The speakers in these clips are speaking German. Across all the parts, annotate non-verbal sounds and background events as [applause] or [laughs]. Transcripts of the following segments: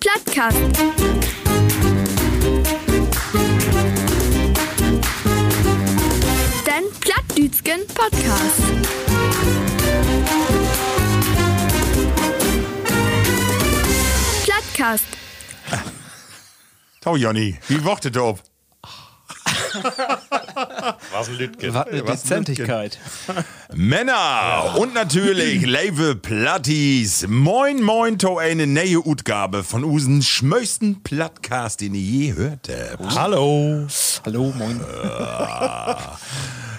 Plattcast. Den Plattdütschen Podcast. Plattcast. Tau Jonny, wie wortet du ob? Was ein Lütgen. Was eine Dezentigkeit. Männer und natürlich [laughs] Leive Plattis. Moin, moin, to eine neue Utgabe von usen schmösten Plattcast, den ihr je hörte. Hallo. Hallo, moin. [laughs]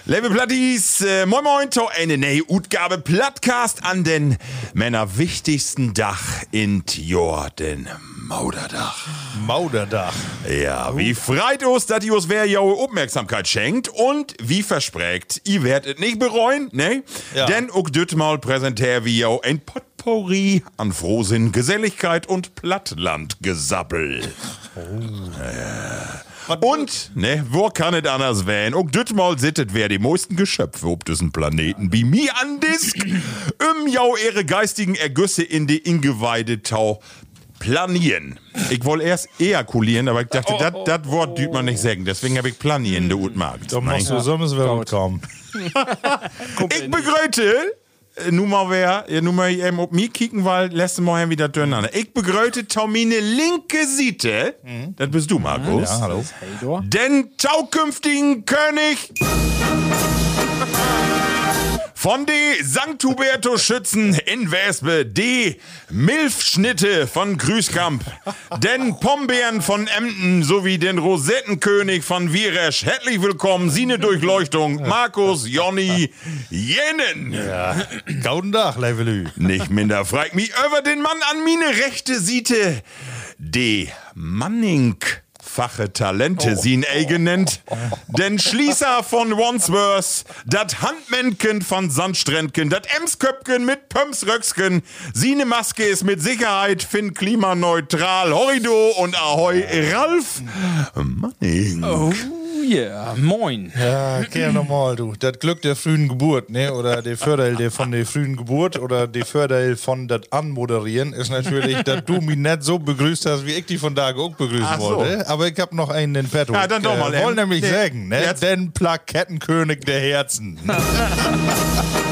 Leive Plattis, äh, moin, moin, to eine neue Utgabe Plattcast an den Männer wichtigsten Dach in Tjor, den Mauderdach. Mauderdach. Ja, wie freit uns, dass ihr uns wer ja Aufmerksamkeit schenkt und wie versprecht, ihr werdet nicht bereuen, ne? Ja. Denn auch dit mal präsentieren wir ja ein Potpourri an Frohsinn, Geselligkeit und Plattlandgesappel. Und, ne, wo kann es anders werden? Auch dit mal sittet wer die meisten Geschöpfe auf diesem Planeten wie mir an Disk, [clears throat] um jau ihre geistigen Ergüsse in die Ingeweide tau planieren. Ich wollte erst ejakulieren, aber ich dachte, das Wort düht man nicht sagen. Deswegen habe ich planieren, der Utmarkt. Da musst du, so müssen wir mitkommen. [laughs] Ich begrüße, äh, nun mal wer, ja, nun mal eben auf mich kicken, weil letzte Mal wieder durcheinander. Ich begrüße Taumine linke Seite, das bist du, Markus. Ja, hallo. Den taukünftigen König von die St. Hubertus Schützen in Wespe, die Milfschnitte von Grüßkamp, den Pombeeren von Emden sowie den Rosettenkönig von Wieresch. Herzlich willkommen, Sine Durchleuchtung, Markus, Jonny, Jenen. Gauden Dach, Leivelü. Nicht minder fragt mich über den Mann an meine rechte Seite. De Manning. Fache Talente sin ei genannt. Den Schließer von Wandsworth, dat Handmänken von Sandsträndken, dat Emsköpken mit Pömsröcksken, sine Maske ist mit Sicherheit fin klimaneutral. Horrido und Ahoi, Ralf Manning. Oh, yeah, moin. Ja, geh [clears throat] nochmal, du. Das Glück der frühen Geburt, ne? Oder [laughs] der Förderl der von der frühen Geburt oder der Förderl von das Anmoderieren ist natürlich, dass du mich nicht so begrüßt hast, wie ich die von da auch begrüßen so. wollte. Aber ich hab noch einen in petto. Ja, dann doch mal, Ich äh, wollte nämlich sagen, ne? Den Plakettenkönig der Herzen. [laughs]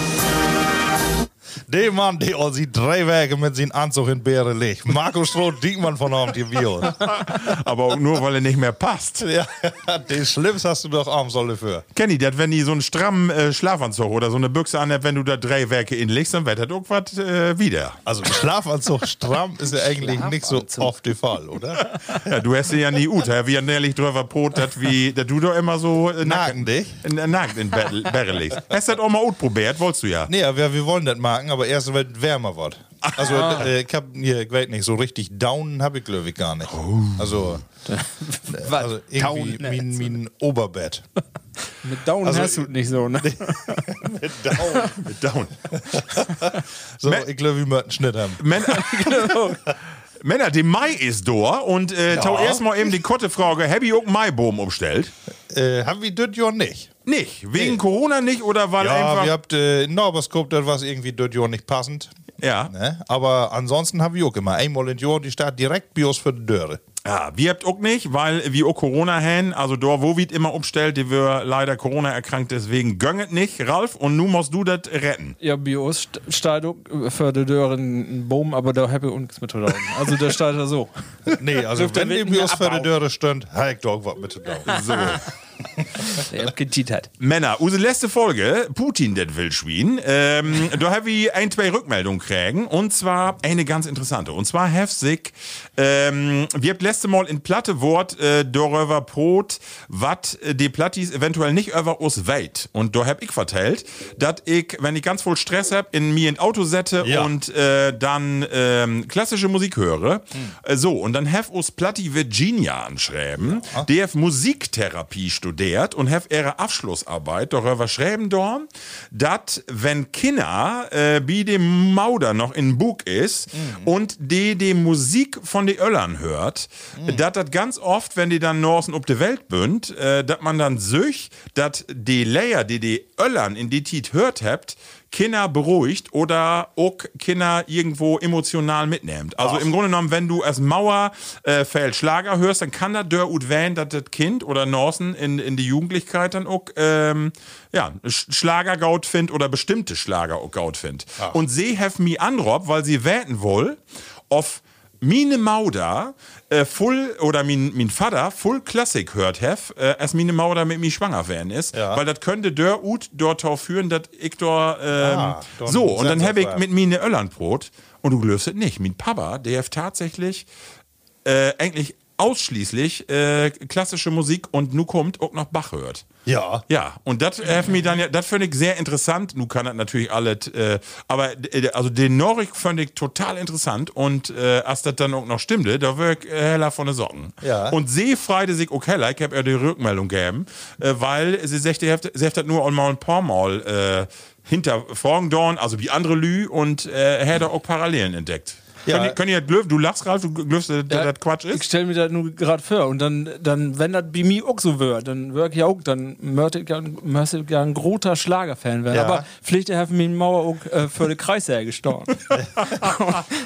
Der Mann, der all sie drei Werke mit seinem Anzug in Beere legt. Marco Stroh, Diekmann von Abend, die Bio. [laughs] Aber auch nur, weil er nicht mehr passt. [laughs] Ja, den Schlips hast du doch abends alle für. Kenny, das, wenn die so einen strammen äh, Schlafanzug oder so eine Büchse anhat, wenn du da drei Werke inlegst, dann wird das irgendwas äh, wieder. Also ein Schlafanzug stramm ist ja [laughs] eigentlich nicht so oft der Fall, oder? Ja, du hast ihn ja nie gut. Wie er nährlich drüber pot, dass wie, dass du doch immer so äh, Nagen dich? in, nackt in Bärre legst. Hast du das auch mal gut probiert, wolltest du ja. Nee, aber wir wollen das machen, aber erst wenn es wärmer wird. Also äh, ich hab hier, ich weiß nicht, so richtig down habe ich glaube ich gar nicht. [laughs] Also, Was? also irgendwie Down mein, mein Oberbett. [laughs] Mit Down Also- hast du nicht so, ne? [laughs] down. Mit Down. So, Me- ich glaube, wir möchten einen Schnitt haben. Männer, Männer, der Mai ist da und äh, tau erstmal eben die Kottefrage, hab ich auch einen Maiboom umstellt? Äh, haben wir das Jahr nicht? Nicht. Wegen Corona nicht oder weil Ja, einfach. wir habt äh, in Norberskop, das war irgendwie das Jahr nicht passend. Ja. Ne? Aber ansonsten haben wir auch immer einmal im Jahr die Stadt direkt bei uns für die Döre. Ja, wir habt auch nicht, weil wir auch Corona haben. Also da, wo wir immer umstellt, die wir leider Corona erkrankt, deswegen gönnet nicht, Ralf. Und nun musst du das retten. Ja, Bios steht auch für die Dören ein Baum, aber da habe ich auch nichts mit zu tun. Also da steht er so. Nee, also wenn die uns für die abbauen. Döre stand, hab ich doch was mit zu tun. So. [laughs] [laughs] Der hab getitert. Männer, unsere letzte Folge, Putin, das Wildschwein, ähm, da habe ich ein, zwei Rückmeldungen kriegen und zwar eine ganz interessante. Und zwar heftig, ähm, wir habt letzte Mal in platte Wort äh, darüber brot, was die Plattis eventuell nicht über uns weit. Und da hab ich vertellt, dass ich, wenn ich ganz voll Stress hab, in mir ein Auto setze Ja. und äh, dann ähm, klassische Musik höre. Äh, so, und dann hab uns Platti Virginia anschreiben, die hat Musiktherapie studiert und hat ihre Abschlussarbeit darüber schreiben dorn, dass wenn Kinder äh, bei dem Mauder noch in Bug ist und die die Musik von den Öllern hört, dass das ganz oft, wenn die dann Norsen ob die Welt bünd, äh, dass man dann söch, dass die Layer, die die Öllern in die Tit hört habt, Kinder beruhigt oder auch Kinder irgendwo emotional mitnimmt. Also im Grunde genommen, wenn du als Mauer äh, Schlager hörst, dann kann das der ut wählen, dass das Kind oder Norsen in, in die Jugendlichkeit dann auch ähm, ja, Sch- Schlager gaut findet oder bestimmte Schlager gaut findet. Und sie have mi anrob, weil sie wählen wohl, auf Mine Mauder äh, full oder min, min Vater full Klassik hört hef, äh, als Mine Mauder mit mir schwanger werden ist, Ja. weil das könnte der Ut dort führen, dass ich dort, ähm, Ah, so und dann habe ich mit Mine Öllernbrot und du glöfst es nicht. Min Papa, der hat tatsächlich äh, eigentlich ausschließlich äh, klassische Musik und nu kommt auch noch Bach hört. Ja. Ja, und das äh, mir dann ja, das finde ich sehr interessant. Nu kann das natürlich alles, äh, aber äh, also den Norik fand ich total interessant und äh, als das dann auch noch stimmte, da wird ich äh, heller von den Socken. Ja. Und sie freute sich auch heller, ich habe ihr die Rückmeldung gegeben, äh, weil sie sagt, sie hat das nur einmal ein paar Mal äh, hinter Dorn, also wie andere Lü und äh, hätte auch Parallelen entdeckt. Ja. Können, ihr- können ihr glöf, du lachst, Ralf, du glöfst, dass Ja, das Quatsch Ich ist? stell mir das nur gerade vor. Und dann, dann, wenn das bei mir auch so wird, dann wirk ich auch, dann möchte ich ich gern ein großer Schlagerfan werden. Ja. Aber vielleicht haben mir Mauer auch äh, für die Kreissäge gestorben. [laughs]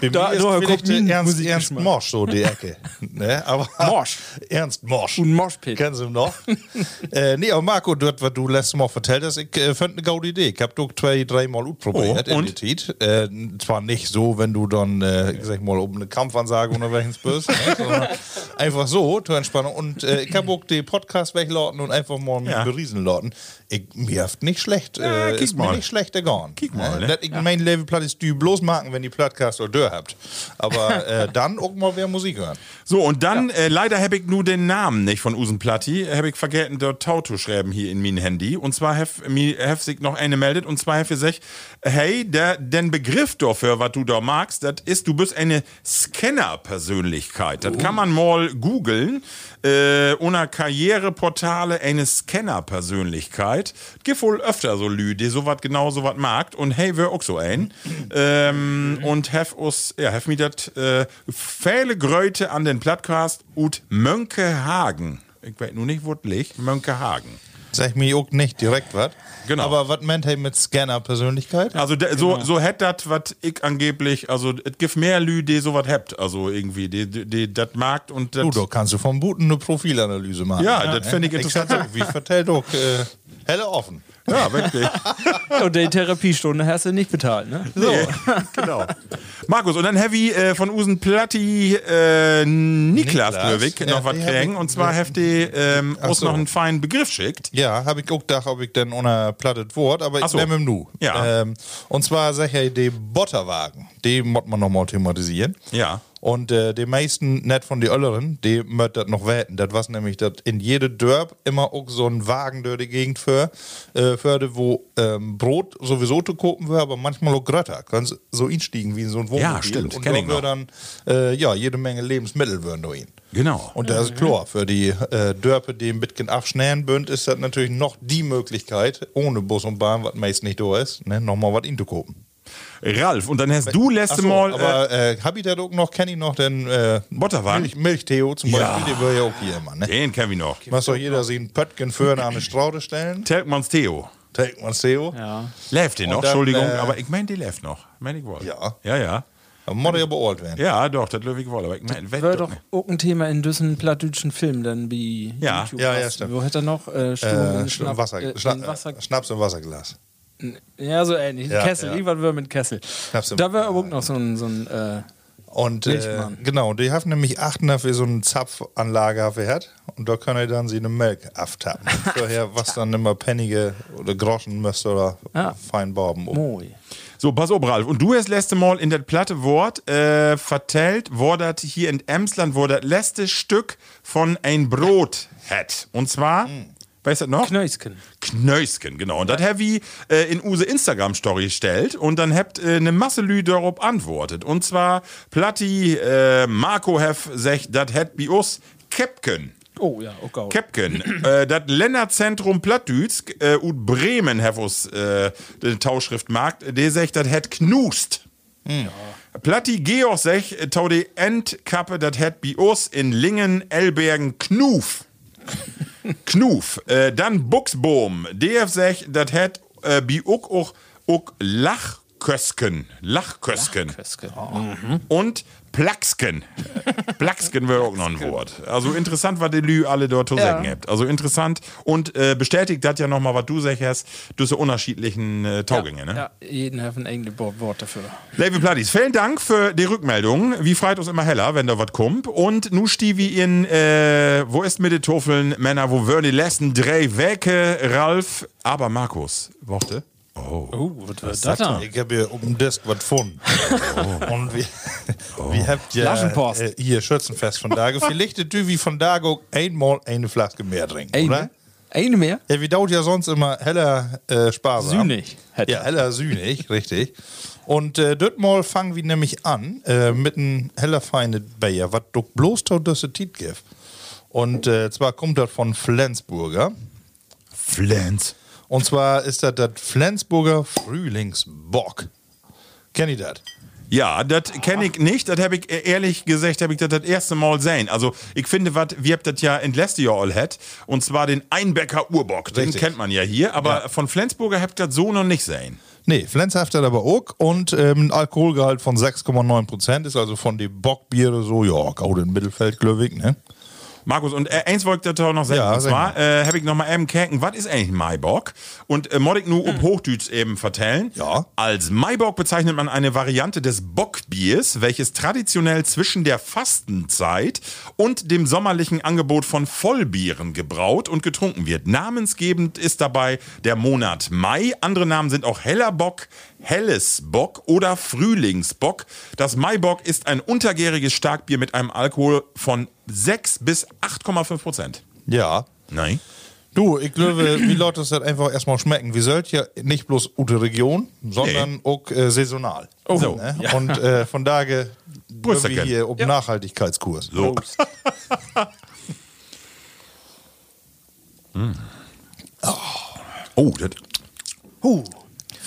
Bei Da- mir ist kommt mein Ernst, Ernst. Morsch so die Ecke. [laughs] ne? aber Morsch. Ernst Morsch. Und Moshpit. Kennen Sie ihn noch? [laughs] äh, nee, aber Marco, dort, was du letztes Mal vertellt hast, ich äh, fand eine gute Idee. Ich hab doch zwei, dreimal ausprobiert Oh, in die Tit. Äh, zwar nicht so, wenn du dann, äh, ich sag mal, um eine Kampfansage oder welchen bist, ne? einfach so, zur Entspannung. Und äh, ich hab auch den Podcast weglauten und einfach mal mit Ja. beriesen lauten. Ich, mir haft nicht schlecht. Ja, äh, ist mir nicht schlecht gegangen. Kick mal, ne? Ich mein Level platt ist du bloß machen, wenn die Podcast oder Dörr habt. Aber äh, [laughs] dann auch mal wer Musik hören. So, und dann, äh, leider habe ich nur den Namen nicht von Usen Platti, habe ich vergessen, dort Tau zu schreiben hier in mein Handy. Und zwar mi hef sich noch eine meldet, und zwar hef gesagt, hey, der, den Begriff dafür, was du da magst, das ist, du bist eine Scanner-Persönlichkeit. Das kann man mal googeln, äh, unter Karriereportale eine Scanner-Persönlichkeit. Gibt wohl öfter so Lü, die sowas genau sowas mag. Und hey, wir auch so ein. ähm, und hef us, ja, hef mir das äh, viele Gröte an den Podcast ut Mönkehagen. Ich weiß nur nicht, wo es liegt. Mönkehagen. Sag mir auch nicht direkt was. Genau. Aber was meint er mit Scanner-Persönlichkeit? Also de, so, so hätt dat, was ich angeblich, also es gibt mehr Lü, die sowas habt, also irgendwie, die, die, die das mag und Du, das. da kannst du vom Buten eine Profilanalyse machen. Ja, das find ich interessant. sag, Wie vertellt doch äh, helle offen. Ja, wirklich. [laughs] Und die Therapiestunde hast du nicht bezahlt, ne? So, [laughs] genau. Markus, und dann Heavy äh, von Usen Platti äh, Niklas Niklas. Löwig Ja, noch was kriegen. Und zwar heftig ähm, uns so. noch einen feinen Begriff schickt. Ja, habe ich auch gedacht, ob ich denn unerplattet Wort, aber ich so. nehme ihm nu. Ja. Ähm, und zwar sag ich, die Botterwagen, die muss man nochmal thematisieren. Ja. Und äh, die meisten net von die Ölleren, die möcht das noch wetten. Das was nämlich, dass in jede Dörp immer auch so ein Wagen durch die Gegend für, äh, förde, wo ähm, Brot sowieso zu kopen wird, aber manchmal auch Grötter. Kannst so instiegen wie in so ein Wohnmobil. Ja, stimmt, Und kenn da ich noch. wird dann, äh, ja, jede Menge Lebensmittel würden durch ihn. Genau. Und das ist klar, für die äh, Dörpe, die ein bisschen abschnären bünd, ist das natürlich noch die Möglichkeit, ohne Bus und Bahn, was meist nicht da ist, ne, nochmal was in zu kopen. Ralf, und dann hast du letzte so, Mal. äh, aber äh, hab ich da doch noch, kenn ich noch den äh, Butterwagen? Milch, Milchtheo zum Ja. Beispiel, den wir ja auch hier immer, ne? den kennen wir noch. Was soll jeder sich ein Pöttgen für an eine Straude stellen? Telkmans Theo. Man's Theo? Ja. Läuft den noch, dann, Entschuldigung, äh, aber ich meine, die läuft noch. Mein ich wohl. Ja. Ja, ja. Da muss er aber alt werden. Ja, doch, das löwe ich wohl. Aber ich meine, Wäre doch auch ein Thema in diesen plattdütschen Filmen, dann wie Ja. YouTube. Ja, ja, was- stimmt. Wo hätte er noch? Äh, Sturm Äh, Schnapp, Wasser, äh, Schna Wasser, Schnaps im Wasserglas. Ja, so ähnlich. Ja, Kessel, ja. irgendwas wäre mit Kessel. Da wäre aber auch noch so ein, so ein äh, Und äh, genau, die haben nämlich achten dafür so eine Zapfanlage gehabt und da können dann sie eine Milch aftappen. [laughs] Vorher, was dann immer Pennige oder Groschen müsste oder Ja. fein Barben. Moi. So, pass auf, Ralf. Und du hast letzte Mal in das platte Wort äh, vertellt, wo das hier in Emsland, wo das letzte Stück von ein Brot hat. Und zwar, weißt du das noch? Knösken. Knösken, genau. Und das habe ich äh, in use Instagram-Story gestellt und dann habt äh, eine Masse Lü darauf antwortet. Und zwar Platti, äh, Marco hef sagt, das hat bei uns Kepken. Oh ja, oh Gott. Kepken. äh, das Länderzentrum Plattdütz äh, und Bremen hef uns äh, den Tauschschriftmarkt, der sagt, das hat knust. Platti Georg sech, tau die Endkappe, das hat bei uns in Lingen, Elbergen, Knuf. [laughs] Knuf. Äh, dann Buchsboom. DF sech, das hat äh, bei uck auch, auch Lachkösken. Lachkösken. Köske. Und Plaxken. Plaxken wäre auch noch ein Wort. Also interessant, was die Lü alle dort zu sagen habt. Also interessant und äh, bestätigt das ja nochmal, was du sagst, diese unterschiedlichen äh, Taugänge. Ne? Ja, jeden hat ein eigenes Wort dafür. Levi Plattis, vielen Dank für die Rückmeldung. Wie freut uns immer heller, wenn da was kommt. Und nu Stivi in, äh, wo ist mit den Toffeln, Männer, wo würden die letzten drei Wecke, Ralf, aber Markus, Worte? Oh, was wird das da? Ich habe hier um Disk was gefunden. Und wir, [laughs] wir habt ja äh, hier Schützenfest von Dago. Vielleicht du wie von Dago einmal eine Flaske mehr trinken, oder? Eine? Eine mehr? Ja, wir dauert ja sonst immer heller äh, sparsam. Sühnig. hätte. Ja, heller sühnig, [laughs] richtig. Und äh, dort mal fangen wir nämlich an äh, mit einem heller feine Bayer, was doch bloß tut, dass es Tit gibt. Und äh, zwar kommt das von Flensburger. Flens. Und zwar ist das das Flensburger Frühlingsbock. Kennt ihr das? Ja, das kenne ich nicht. Das habe ich äh, ehrlich gesagt, habe ich das das erste Mal sehen. Also, ich finde, was wir habt das ja in letztes Jahr all hat. Und zwar den Einbecker Urbock. Den Richtig. kennt man ja hier. Aber von Flensburger habt ihr das so noch nicht sehen. Nee, Flens hat das aber auch und ähm, ein Alkoholgehalt von 6,9 Prozent ist also von den Bockbiere so, ja, gerade im Mittelfeld, glaube ich, ne? Markus, und äh, eins wollte ich da noch sagen. Ja, und zwar äh, habe ich noch mal eben kijken, was ist eigentlich Maibock? Und äh, mod ich nur ob Hochdütsch eben vertellen. Ja. Als Maibock bezeichnet man eine Variante des Bockbiers, welches traditionell zwischen der Fastenzeit und dem sommerlichen Angebot von Vollbieren gebraut und getrunken wird. Namensgebend ist dabei der Monat Mai. Andere Namen sind auch heller Helles Bock oder Frühlingsbock. Das Maibock ist ein untergäriges Starkbier mit einem Alkohol von 6 bis 8,5 Prozent. Ja. Nein. Du, ich glaube, wie Leute das einfach erstmal schmecken. Wir sollten ja nicht bloß ute Region, sondern auch äh, saisonal. Oh. So. Ne? Und äh, von daher wir hier um Nachhaltigkeitskurs. So. [laughs] [laughs] Oh, das.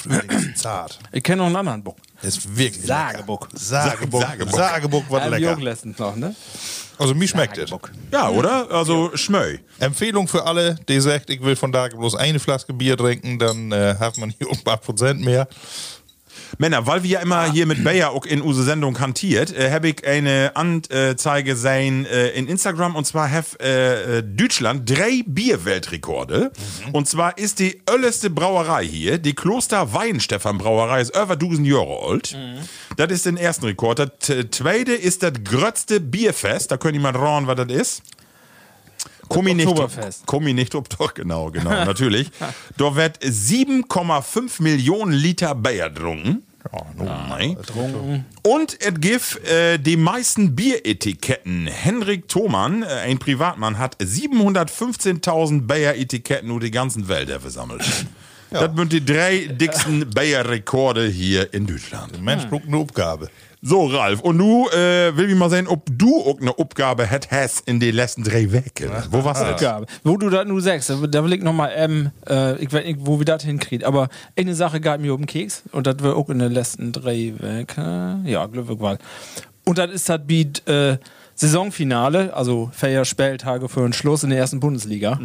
Huh. Frühlingszart. Ich kenne noch einen anderen Bock. Ist wirklich Sagebuck. lecker. Sagebuck. Sagebuck. Auch lecker. letztens noch, ne? Also mir schmeckt es. Ja, oder? Also Schmöi. Empfehlung für alle, die sagt, ich will von da bloß eine Flaske Bier trinken, dann äh, hat man hier um ein paar Prozent mehr. Männer, weil wir ja immer hier mit Bayer auch in unsere Sendung kantiert, äh, habe ich eine Anzeige sein äh, in Instagram und zwar have äh, äh, Deutschland drei Bierweltrekorde. Und zwar ist die älteste Brauerei hier, die Kloster Weinstefan Brauerei, ist über 1000 Jahre alt. Das ist der erste Rekord. Das äh, zweite ist das grötzte Bierfest, da könnt ihr mal rauen, was das ist. Komm ich nicht, ich nicht ob doch, genau, genau, natürlich. [laughs] da wird 7,5 Millionen Liter Bier getrunken. Nein. Und es gibt äh, die meisten Bieretiketten. Henrik Thomann, äh, ein Privatmann, hat 715.000 Bayer-Etiketten über die ganzen Welt versammelt. Das sind die drei dicksten Bayer-Rekorde hier in Deutschland. Mensch braucht eine Aufgabe. So, Ralf, und du äh, will ich mal sehen, ob du auch eine Aufgabe hat hast in den letzten drei Wochen. Wo warst du? Gabe. Wo du das nur sagst, da will ich nochmal, ähm, äh, ich weiß nicht, wo wir das hinkriegen, aber eine Sache gab mir um den Keks und das war auch in den letzten drei Wochen, ja, Glückwunsch war. Und das ist das Beat, äh, Saisonfinale, also vier Spieltage für den Schluss in der ersten Bundesliga.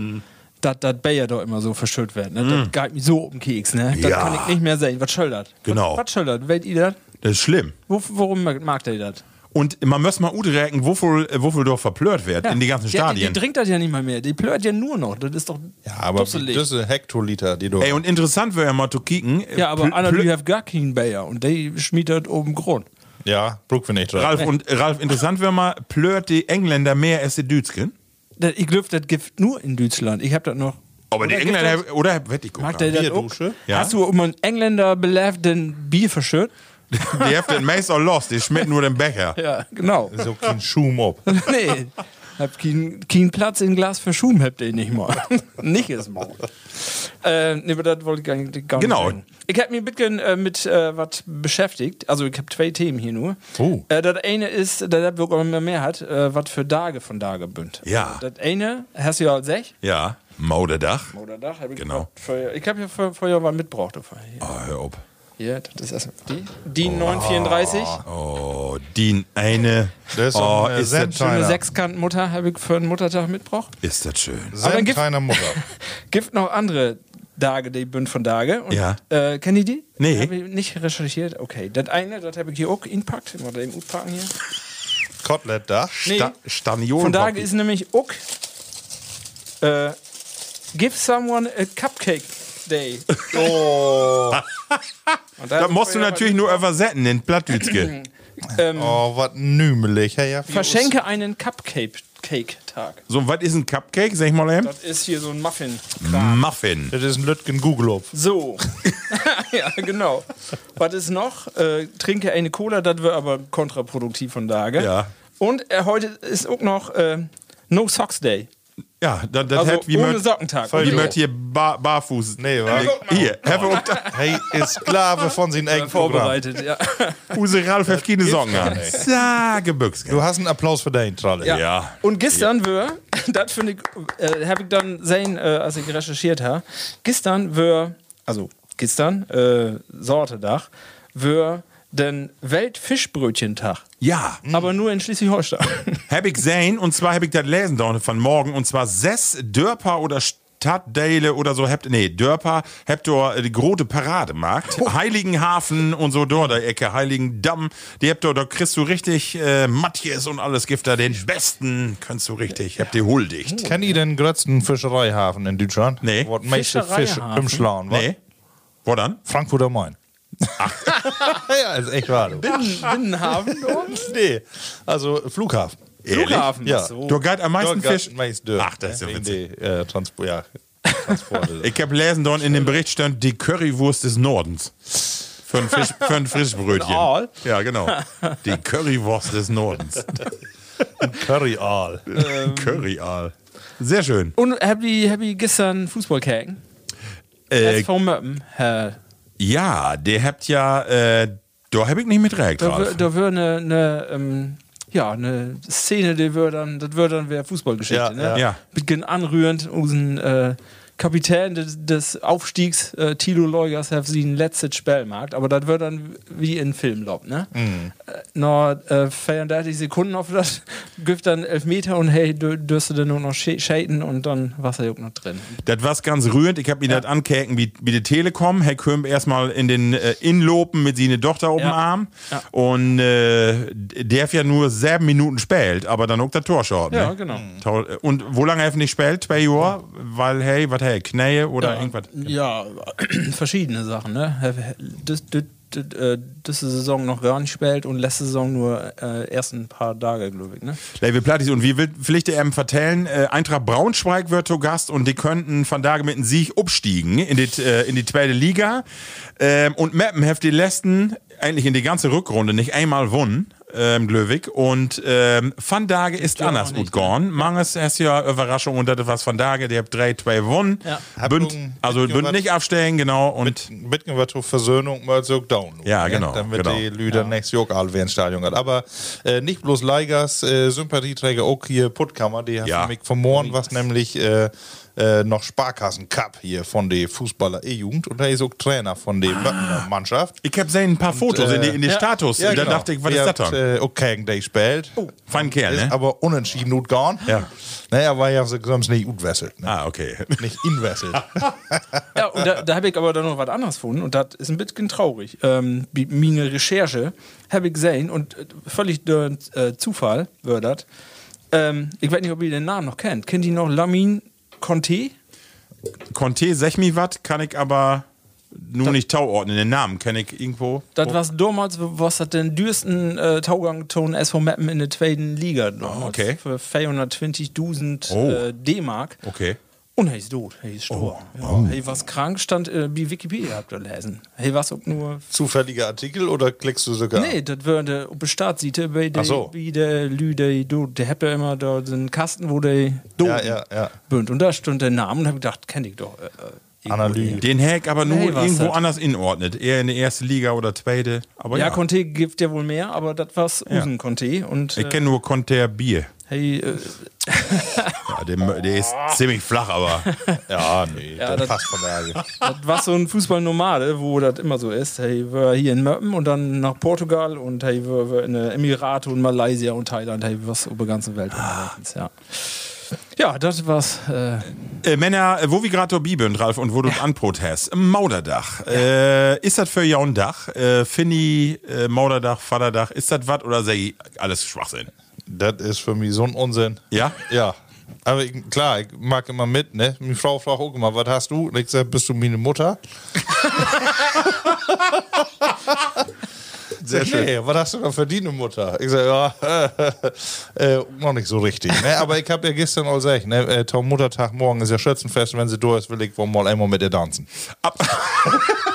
dass das Bayer doch immer so verschüttet wird. Ne? Das geht mir so um Keks. Ne? Das Ja. kann ich nicht mehr sehen. Was schildert? Genau. Was, was schildert? Wollt ihr das? Das ist schlimm. Wo, warum mag, der das? Und man muss mal udrecken, wofür, äh, wofür doch verplört wird in die ganzen Ja, die, Stadien. die trinkt das ja nicht mal mehr. Die plört ja nur noch. Das ist doch. Ja, aber dusselig. das ist Hektoliter, die du. Ey, und interessant wäre ja mal zu kicken. Ja, aber Anna Lü hat gar keinen Bayer und der schmiedet oben Grund. Ja, Brook finde ich dran. Ralf, und, Ralf, interessant wäre mal, plört die Engländer mehr als die Dütschen? Ich glaube, das gibt nur in Deutschland. Ich habe das noch. Aber die Oder gibt Engländer, das- oder wette ich Mag der das auch? Bierdusche? Ja. Hast du um einen Engländer belebt den Bier verschüttet? Die haben den meist auch lost, die schmeckt nur den Becher. Ja, genau. So kein Schum ab. nee. Hab keinen kein Platz in Glas für Schum, habt ihr nicht mal. nicht ist mal. Äh, nee, aber das wollte ich gar nicht, gar Genau. nicht. Ich habe mich ein bisschen äh, mit äh, was beschäftigt. Also, ich habe zwei Themen hier nur. Oh. Äh, das eine ist, das wir auch immer mehr hat, was für Tage von Tage bünd. Ja. Das eine, hast du ja als sech. Ja, Mauderdach. Oder Dach, hab ich Genau. Für, ich habe ja vorher was mitgebracht. Oh, hör auf. Hier das ist erstmal die. Die 934. Oh, die eine. Das ist oh, eine ist das, Schöne. Sechskant-Mutter habe ich für den Muttertag mitgebracht. ist das schön. Aber dann gibt- Keiner Mutter. [laughs] Gibt noch andere Tage, die bünd von Tage. Und, Ja. Äh, kennen die die? Nee. Habe ich nicht recherchiert. Okay. Das eine, das habe ich hier auch inpackt. Mal eben packen hier. Kotelett-Dach. Nee. Sta. Von Tage ist nämlich auch äh, Give someone a cupcake day. [laughs] Oh, Und Da musst du natürlich nur übersetzen in Plattdütske. [clears throat] Ähm, oh was nümelig. Hey, ja, Verschenke einen Cupcake-Tag. So, was ist ein Cupcake? Sag ich mal eben. Das ist hier so ein Muffin. Muffin. Das ist ein Lütgen Google. So. [laughs] ja, genau. Was ist noch? Äh, trinke eine Cola, das wird aber kontraproduktiv von Tage. Ja. Und äh, heute ist auch noch äh, No Socks Day. Ja, das, das Also hat wie ohne möcht- Sockentag. Wie so. möcht hier bar, barfuß. Nee, wa? Hier, have a Hey, ist Sklave von seinem eigenen. Vorbereitet, ja. [laughs] Use Ralf hat keine Socken an. Sage Büchs. Du hast einen Applaus für deinen Tralle. Ja. Ja. Und gestern wir, [laughs] das finde ich, äh, habe ich dann sehen, äh, als ich recherchiert habe, gestern wir, also gestern, äh, Sortedach, wir den Weltfischbrötchentag. Ja. Aber nur in Schleswig-Holstein. [laughs] Hab ich gesehen, und zwar hab ich das lesen da von morgen, und zwar sechs Dörper oder Stadtteile oder so habt, nee, Dörper habt ihr die große Parademarkt. Heiligenhafen und so dort, der Ecke, Heiligendamm, die habt ihr, da kriegst du richtig äh, Matthias und alles gibt da den besten, kannst du richtig, habt ihr huldigt. Kennt ihr den größten Fischereihafen in Deutschland? Nee. Was meiste Fisch Fischereihafen? im Schlauen? Nee. Wo dann? Frankfurt am Main. [laughs] ja, ist echt wahr. du. Binnenhafen dort? [laughs] Nee, also Flughafen. Flughafen. Ja. So. Du geht am meisten Dort Fisch. meist. Ach, das ist ja witzig. die, äh, Transport, ja. [laughs] Ich hab lesen dort in dem Bericht stand die Currywurst des Nordens. Für ein, Fisch, für ein Frischbrötchen. Aal? Ja, genau. Die Currywurst des Nordens. Curry Aal. Curryaal. Sehr schön. Und hab ich, hab ich gestern Fußball gekeken? Äh, SV Möppen. Herr. Ja, der habt ja, äh, da hab ich nicht mit recht, Da Ralf. wär- da wäre eine, eine, ähm, ja, eine Szene, die wär dann, das wäre dann wär Fußballgeschichte, Ja, ne? ja. Ja. Bisschen anrührend, unseren äh, Kapitän des, des Aufstiegs, äh, Tilo Leugers, hat sie ein letztes Spiel gemacht, aber das wird dann wie in Filmlob, ne? Mhm. Äh, noch äh, 34 Sekunden auf das, [laughs] gibt dann elf Meter und hey, du dürst du dann nur noch sch- shaten und dann war er auch noch drin. Das war's ganz rührend. Ich hab mir das ankäken wie, wie die Telekom. Herr Kömp erstmal in den äh, Inlopen mit seine Tochter auf dem Ja. Arm. Ja. Und äh, der ja nur sieben Minuten spielt, aber dann auch der Tor schaut. Ja, ne? genau. Toll. Und wo lange er nicht spielt? Zwei Jahre? Weil, hey, was hey, Knähe oder irgendwas? Ja, [clears throat] verschiedene Sachen, ne? Das, das, das, äh, diese Saison noch gar nicht spielt und letzte Saison nur äh, erst ein paar Tage, glaube ich, ne? Level Plattis und wie will vielleicht er ihm vertellen, äh, Eintracht Braunschweig wird zu Gast und die könnten von da mit einem Sieg abstiegen in die, äh, in die zweite Liga. Ähm, und Meppen hat die letzten, eigentlich in die ganze Rückrunde, nicht einmal gewonnen. Ähm, Glöwig und ähm, Van Dage ist glaube anders gut nicht, gegangen. Manges ist ja Überraschung und das was Van Dage, der hat 3-2 gewonnen. Ja. Bünd, also Bünd nicht abstellen, genau. Und wird zur Versöhnung mal so down. Ja, genau, Dann wird genau. die Lüder nächstes Jahr alle wieder ins Stadion hat. Aber äh, nicht bloß Leigers äh, Sympathieträger, auch hier Puttkammer, die Ja. haben mich vom Morgen was nämlich äh, äh, noch Sparkassen Cup hier von der Fußballer E-Jugend und er ist auch Trainer von der Möppener Mannschaft. ich habe gesehen ein paar Fotos äh, in die, in die ja. Status. da genau. dachte ich, was Der ist das dann? Äh, auch gegen den gespielt. Fein Kerl, Ist ne? aber unentschieden gut gegangen. Ja. Naja, war ja sonst nicht gut wesselt. Ne? Ah, okay. Nicht inwesselt. [laughs] Ja, und da, da habe ich aber dann noch was anderes gefunden und das ist ein bisschen traurig. Ähm, wie meine Recherche habe ich gesehen und äh, völlig durch äh, Zufall war das. Ähm, ich weiß nicht, ob ihr den Namen noch kennt. Kennt ihr noch Lamin Conte? Conte, sag mir was, kann ich aber. nur nicht tauordnen. Den Namen kenne ich irgendwo. Das war damals, was hat den dürsten äh, Taugang-Ton SV Mappen in der zweiten Liga damals. okay. Für 420.000 Oh. äh, D-Mark. Okay. Und er ist tot, er ist gestorben. Ja. Hey, was krank stand äh, wie Wikipedia, habt ihr lesen. Hey, was auch nur. Zufälliger Artikel oder klickst du sogar? Nee, das würde auf der Startseite bei der, so. wie der Lüde, du, der habt ja immer da so einen Kasten, wo der Ja, ja, ja. bünd. Und da stand der Name und hab gedacht, kenn ich doch. Äh, äh, Analyse. Den Hack aber nur Nee, was irgendwo das? anders inordnet. Eher in die erste Liga oder zweite. Aber Ja, ja. Conte gibt ja wohl mehr, aber das war's Usen Conte. Und ich äh, kenne nur Conter Bier. Hey, äh, Ja, der, der ist ziemlich flach, aber. Ja, nee, Ja, das passt von daher. das war so ein Fußballnomade, wo das immer so ist. Hey, wir hier in Möppen und dann nach Portugal und hey, wir, wir in Emirate und Malaysia und Thailand, hey, was über die ganze Welt unterwegs, ja. Ja, das war's. Äh, Äh, Männer, äh, wo wir gerade sind, Ralf, und wo du Anbrot hast, im Mauderdach. Äh, ist das für jou ein Dach? Äh, Finny, äh, Mauderdach, Vaterdach, ist das was oder sei alles Schwachsinn? Das ist für mich so ein Unsinn. Ja? Ja. Aber ich, klar, ich mag immer mit, ne? Meine Frau fragt auch immer, was hast du? Und ich sag, bist du meine Mutter? [laughs] Sehr schön. Nee, was hast du da für die Mutter? Ich sag, ja, [laughs] äh, noch nicht so richtig. Ne? Aber ich habe ja gestern auch gesagt, ne? Äh, Tom Muttertag morgen ist ja Schützenfest. Wenn sie durch ist, will ich wohl mal einmal mit ihr tanzen. [laughs]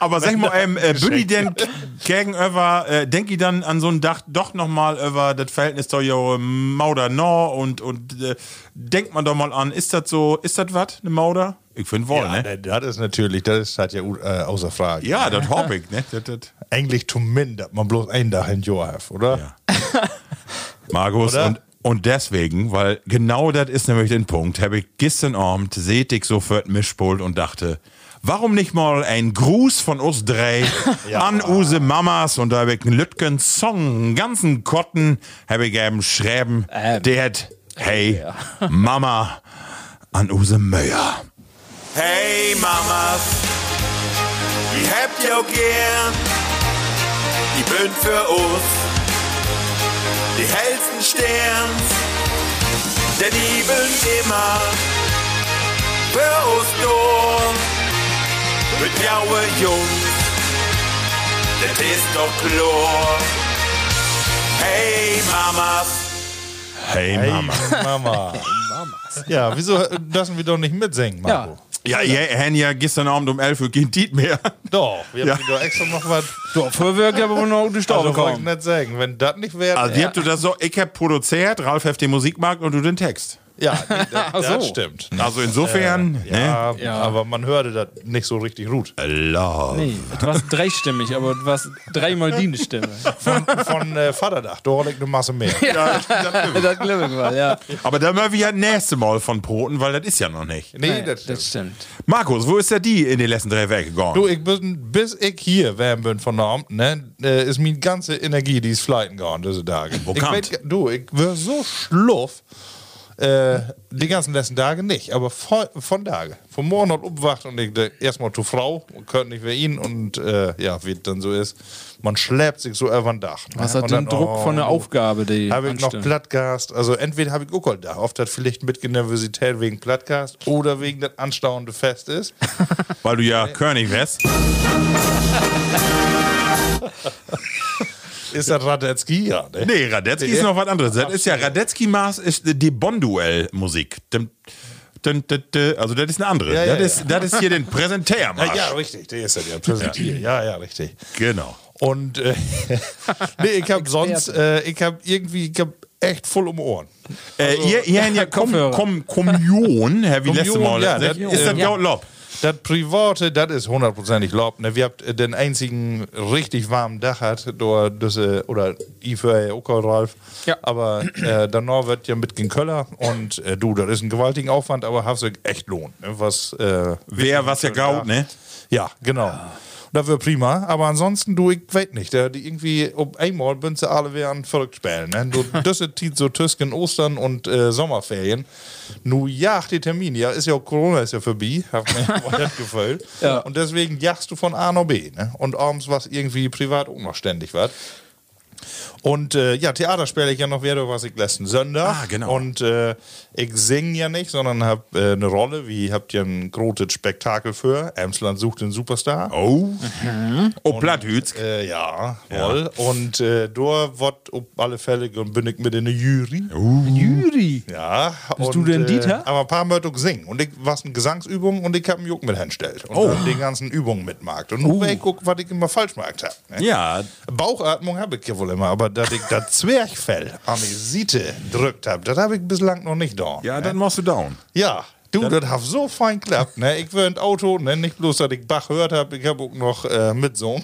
Aber sag mal, ähm, äh, bin ich denn gegenüber, äh, denk ich dann an so ein Dach doch nochmal über das Verhältnis zu jo Mauder no und, und äh, denkt man doch mal an, ist das so, ist das was, eine Mauder? Ich finde wohl, Ja, ne? das ist natürlich, das ist halt ja äh, außer Frage. Ja, das hoffe ich, ne? Das, das. Eigentlich zumindest, dass man bloß ein Dach in hat, oder? Ja. [laughs] Markus, Oder? und, und deswegen, weil genau das ist nämlich den Punkt, habe ich gestern Abend seht ich sofort Mischpult und dachte, warum nicht mal ein Gruß von uns drei [laughs] an use Mamas und da habe ich einen Lütgen Song, einen ganzen Kotten, habe ich eben schreiben, Ähm. der hat, hey, [laughs] Mama, an use Möyer. Hey Mamas, wie habt ihr auch gern, die bünd für uns die hellsten Sterns, denn die bünd immer für uns durch. Mit blaue Jungs, das ist doch klar. Hey Mamas. Hey, Hey, Mama. Mama. [laughs] Ja, wieso lassen wir doch nicht mitsingen, Marco? Ja, ja, Hen ja gestern Abend um 11 Uhr geht die mehr. Doch, wir Ja. haben doch extra noch was. doch, Vorwerk aber wohl noch die Also Staube wollte ich nicht sagen, wenn das nicht wäre. Also, wie habt ihr das so? Ich hab produziert, Ralf heft den Musikmarkt und du den Text. Ja, [laughs] nee, das, so. das stimmt. Also insofern, ne? Ja, Ja. aber man hörte das nicht so richtig gut. Love. Nee, es war dreistimmig, aber es war dreimal die Stimme. Von, von äh, Vaterdach, da liegt eine Masse mehr. Ja, das [laughs] das glaube ich mal, ja. Aber da müssen wir ja nächste Mal von Broten, weil das ist ja noch nicht. Nee, das, Das stimmt. Markus, wo ist der die in den letzten drei Wochen gegangen? Du, ich bin, bis ich hier wärm bin von Abend, ne, äh, ist meine ganze Energie, die ist fleiten gegangen, diese Tage. Wo ich Du, ich wär so schluff, äh, die ganzen letzten Tage nicht, aber von, von Tage. Von morgen noch aufwacht und ich denk, erstmal zur Frau und könnte nicht mehr ihn und äh, ja, wie es dann so ist, man schleppt sich so über den Dach. Ne? Was hat und den dann, Druck von der oh, Aufgabe, die Habe ich noch? Plattgast, also entweder habe ich auch da, oft hat vielleicht mit Nervosität wegen Plattgast oder wegen das anstauende Fest ist. [laughs] Weil du ja König wärst. [laughs] [laughs] ist das Radetzky? Ja, ne? Nee, Radetzky ist noch was anderes. Das ist ja Radetzky-Maß ist die Bonduell-Musik. Also das ist eine andere. Ja, ja, das, Ist, das ist hier den Präsentärmarsch. Ja, ja, richtig, der ist ja der präsentiert. Ja, ja, richtig. Genau. Und äh, [laughs] nee, ich habe sonst, äh, ich habe irgendwie, ich hab echt voll um Ohren. Äh, ihr, ihr habt ja Kommunion, Herr, wie letzte Kommunion, Mal. ja, das, ist das äh, ja Lob. Das Private, das ist hundertprozentig Lob. Ne? Wir habt den einzigen richtig warmen Dach hat, diese, oder ich für auch Ralf. Ja. Aber äh, danach wird ja mit gegen Köller und äh, du, das ist ein gewaltiger Aufwand, aber hast du echt lohnt. Ne? Was, äh, Wer was ja gaut, ne? Ja, genau. Das wäre prima, aber ansonsten, du, ich weiß nicht, der, die irgendwie, ob einmal sie alle wären verrückt spielen. Ne? Du, [laughs] das ist so Tüsken, Ostern und äh, Sommerferien. Nu jagt die Termin, ja, ist ja auch Corona ist ja vorbei, hat mir [laughs] nicht gefällt. Ja. Und deswegen jagst du von A nach B, ne? Und abends was irgendwie privat auch noch ständig was. Und äh, ja, Theater spiele ich ja noch wieder, was ich letzten Sonntag. Ah, genau. Und äh, ich singe ja nicht, sondern habe äh, eine Rolle, wie habt ihr ein großes Spektakel für. Emsland sucht den Superstar. Oh. Oh, Platthütz. Äh, ja, wohl. Und äh, da wird auf alle Fälle und bin ich mit in der Jury. Juri. Ja. Bist und, du denn äh, Dieter? Aber ein paar Mal auch singen. Und ich was eine Gesangsübung und ich habe einen Juck mit hinstellt. Und Oh. dann die ganzen Übungen mitmarkt. Und nun ich guck, was ich immer falsch gemacht habe. Ne? Ja, Bauchatmung habe ich ja wohl immer, aber dass ich das Zwerchfell an die Siete drückt habe, das habe ich bislang noch nicht da. ja, dann machst du down. Ja, du, das hat so fein geklappt. Ne? Ich war im Auto, ne? nicht bloß, dass ich Bach gehört habe, ich habe auch noch äh, mitsungen.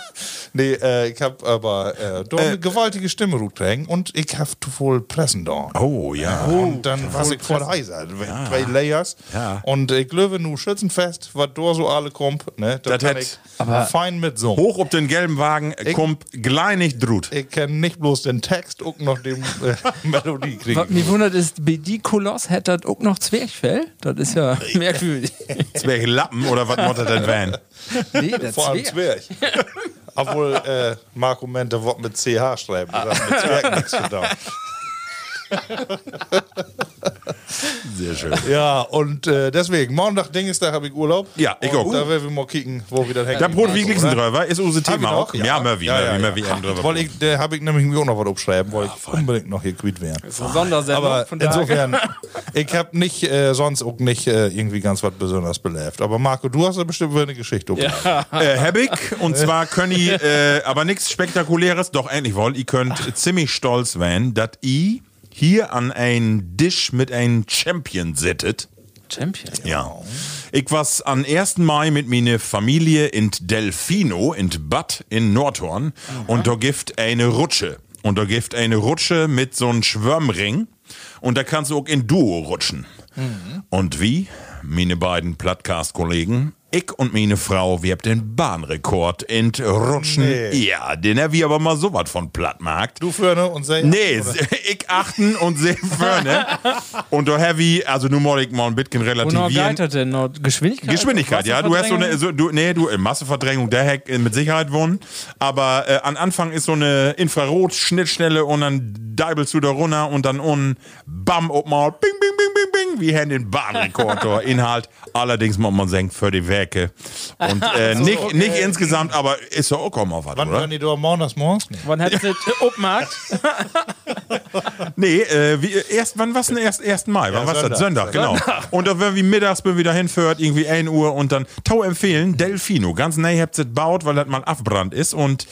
[laughs] nee, äh, ich habe aber äh, da eine gewaltige Stimme rutkriegen und ich habe wohl Pressen da. Oh, ja. Und dann war ich voll heiser. Zwei Layers. Ja. Und ich glaube, nur Schützenfest, was da so alle kommt, ne? Das Das kann ich fein mitsungen. Hoch auf den gelben Wagen, kommt gleich nicht drut. Ich kann nicht bloß den Text und noch die äh, [laughs] Melodie kriegen. Was mich wundert ist, die Koloss hätte das auch noch Zwerchfell. Das ist ja [laughs] merkwürdig. Zwerg Lappen oder was muss das denn [laughs] werden? nee, das Vor allem Zwerch. Zwerg. [laughs] Obwohl äh, Marco meinte, Wort mit CH schreiben. Das hat mit Zwerg nichts zu tun. Sehr schön. Ja, und äh, deswegen, Montag, Dingestag habe ich Urlaub. Ja, ich auch. Da werden wir mal kicken, wo wir das hängen. Der Brot wie Glixen drüber ist unser ich Thema auch. Ja, ja, ja, Murphy, ja. Murphy, Murphy drüber. Weil ich, da habe ich nämlich mir auch noch was aufschreiben, weil ich unbedingt noch hier quitt werden. So Sondersendung Aber von daher. insofern, ich habe nicht, äh, sonst auch nicht äh, irgendwie ganz was besonders belebt. Aber Marco, du hast ja bestimmt eine Geschichte. Ja. Äh, hab ich. Und zwar können die, äh, aber nichts Spektakuläres, doch endlich wohl, ihr könnt ziemlich stolz sein, dass ihr hier an einen Tisch mit einem Champion sittet. Champion. Ja. Ich was am 1. Mai mit meiner Familie in Delfino, in Bad in Nordhorn. Und da gibt eine Rutsche. Und da gibt eine Rutsche mit so einem Schwörmring. Und da kannst du auch in Duo rutschen. Und wie? Meine beiden Podcast-Kollegen, ich und meine Frau, wir haben den Bahnrekord in Rutschen. Nee. Ja, den haben wir aber mal so was von Plattmarkt. Du Förne und sei. Nee, [laughs] ich achten und sehe vorne. und da heavy, also nur mal ich mal ein bisschen relativieren. geitert denn noch? Geschwindigkeit? Geschwindigkeit, ja. Du hast so eine, so, du, nee, du, äh, Masseverdrängung, der Heck äh, mit Sicherheit wohnen. Aber äh, an Anfang ist so eine Infrarot-Schnittstelle und dann deibelst du da runter und dann unten, bam, ob mal, bing, bing, bing, bing, bing, wie haben den Bahnrekord, [laughs] Inhalt. Allerdings muss man sagen, für die Werke. Und [laughs] äh, nicht, okay. nicht insgesamt, aber ist doch auch mal was, Wann oder? hören die da morgens morgens? Nee. Wann hättest [laughs] du Obmarkt? Nee, äh, wie, erst, wann war's denn erst 1. Mai? Wann war's das? Sonntag, genau. Und da werden wir mittags bin wieder hinführt, irgendwie 1 Uhr und dann Tau empfehlen, Delfino. Ganz nah habt ihr gebaut, weil das mal Abbrannt ist und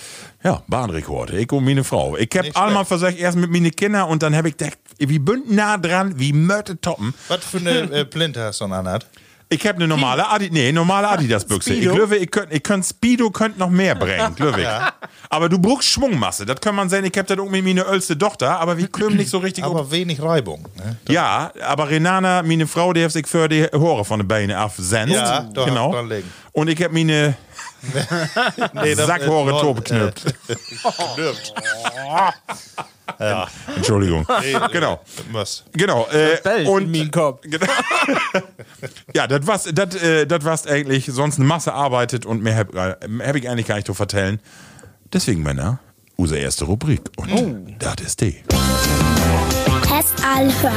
ja, Bahnrekord. Ich und meine Frau. Ich hab einmal versucht, erst mit meinen Kindern und dann hab ich gedacht, wie bünd nah dran, wie Mörte toppen. Was für eine äh, Plinte hast du an anhat? Ich hab eine normale Adi, nee, normale Adidas-Büchse. Ich glaube, ich könnt, ich könnt Speedo könnt noch mehr bringen, glaube ich. Aber du brauchst Schwungmasse. Das kann man sehen. Ich hab das irgendwie meine älteste Tochter, aber wir kommen nicht so richtig Aber wenig Reibung. Ne? Ja, aber Renana, meine Frau, die heeft sich für die Haare von den Beinen afzenst. Ja, da genau. Und ich hab meine Nee, das- Sackhaare äh, top geknüpft. Knüpft. Entschuldigung. genau. Was? Genau. Äh, und in meinen Kopf. Genau. ja, das war's, das, äh, das war's eigentlich. Sonst eine Masse arbeitet und mehr hab, äh, hab ich eigentlich gar nicht zu vertellen. Deswegen, Männer, unsere erste Rubrik. Und Oh. das ist die. Test hören.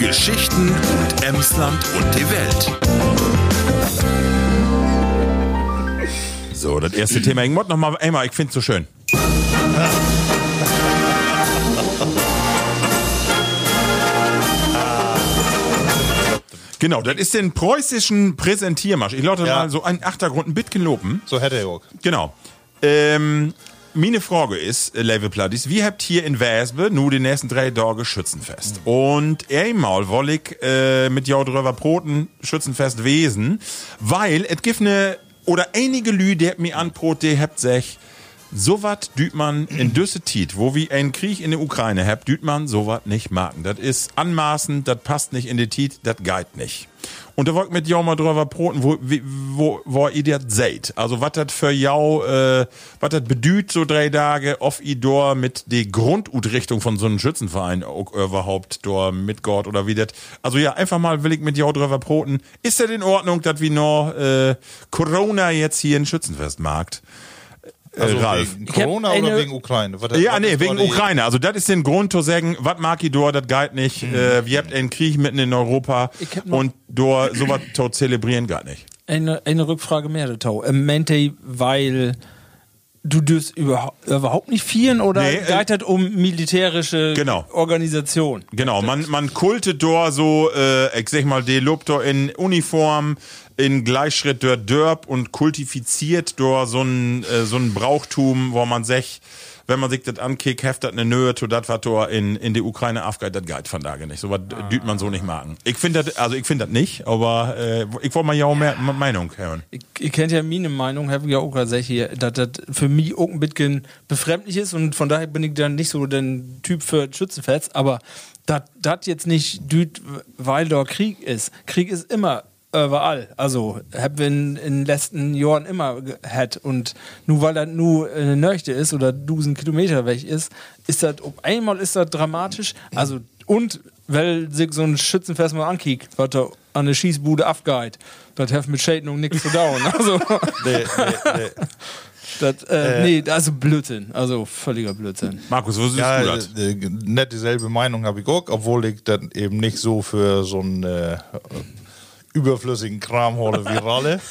Geschichten und Emsland und die Welt. So, das erste Thema. Ich muss noch mal einmal, ich find's so schön. Genau, das ist den preußischen Präsentiermarsch. Ich laute Ja. mal so einen Achtergrund ein bisschen loben. So hätte er auch. Genau. Ähm, meine Frage ist, äh, Level Plattis, wie habt hier in Wesbe nur die nächsten drei Tage Schützenfest? Und einmal woll ich äh, mit drüber broten Schützenfest wesen, weil es gibt ne, oder einige Lü, die mir anbrot, die habt sich, so wat düt man in düsse Tiet, wo wie ein Krieg in der Ukraine habt, düt man so wat nicht magen. Das ist anmaßend, das passt nicht in die Tiet, das geht nicht. Und da wollt mit jou mal drüber broten, wo, wo, wo ihr das seht. Also, was das für jou, äh, was das bedüht, so drei Tage, auf i dor mit die Grundutrichtung von so einem Schützenverein auch überhaupt dor mit Gott oder wie das. Also, ja, einfach mal will ich mit jou drüber broten. Ist das in Ordnung, dass wir noch, äh, Corona jetzt hier in Schützenfest magt? Also Ralf. wegen Corona oder wegen Ukraine? Was- Ja, was nee, wegen Ukraine. Also das ist den Grund zu sagen, was mag ich dort, das geht nicht. Äh, wir habt einen Krieg mitten in Europa und dort sowas zu zelebrieren geht nicht. Eine, eine Rückfrage mehr, der Tau. Ähm, Mente, weil du dürst überhaupt, überhaupt nicht vieren oder Nee, äh, geht das um militärische Genau. Organisation? Genau, man, man kultet dort so, äh, ich sag mal, die lobt dort in Uniform, in Gleichschritt dort Dörp und kultifiziert dort so ein, äh, so ein Brauchtum, wo man sich, wenn man sich das ankickt, heftet eine Nöhe zu das, was in, in die Ukraine aufgeht, das geht von da nicht. So was düht man so nicht machen. Ich finde das, also ich finde das nicht, aber äh, ich wollte mal ja auch mehr Meinung hören. Ich, ihr kennt ja meine Meinung, habe ich ja auch gesagt hier, dass das für mich auch ein bisschen befremdlich ist und von daher bin ich dann nicht so der Typ für Schützenfest, aber das jetzt nicht düt, weil da Krieg ist. Krieg ist immer überall. Also, haben wir in, in den letzten Jahren immer gehabt. Und nur weil das nur eine Nöchte ist oder 1000 Kilometer weg ist, ist das, auf einmal ist das dramatisch. Also, und weil sich so ein Schützenfest mal ankickt, was da an der Schießbude abgeht, das hat mit Schäden nichts zu dauern. [laughs] Also, Nee, nee, nee. [laughs] das, äh, nee, also Blödsinn. Also, völliger Blödsinn. Markus, wo siehst Ja, du das? äh, äh, nicht dieselbe Meinung habe ich auch, obwohl ich dann eben nicht so für so einen äh, überflüssigen Kram hole wie Ralle. [laughs]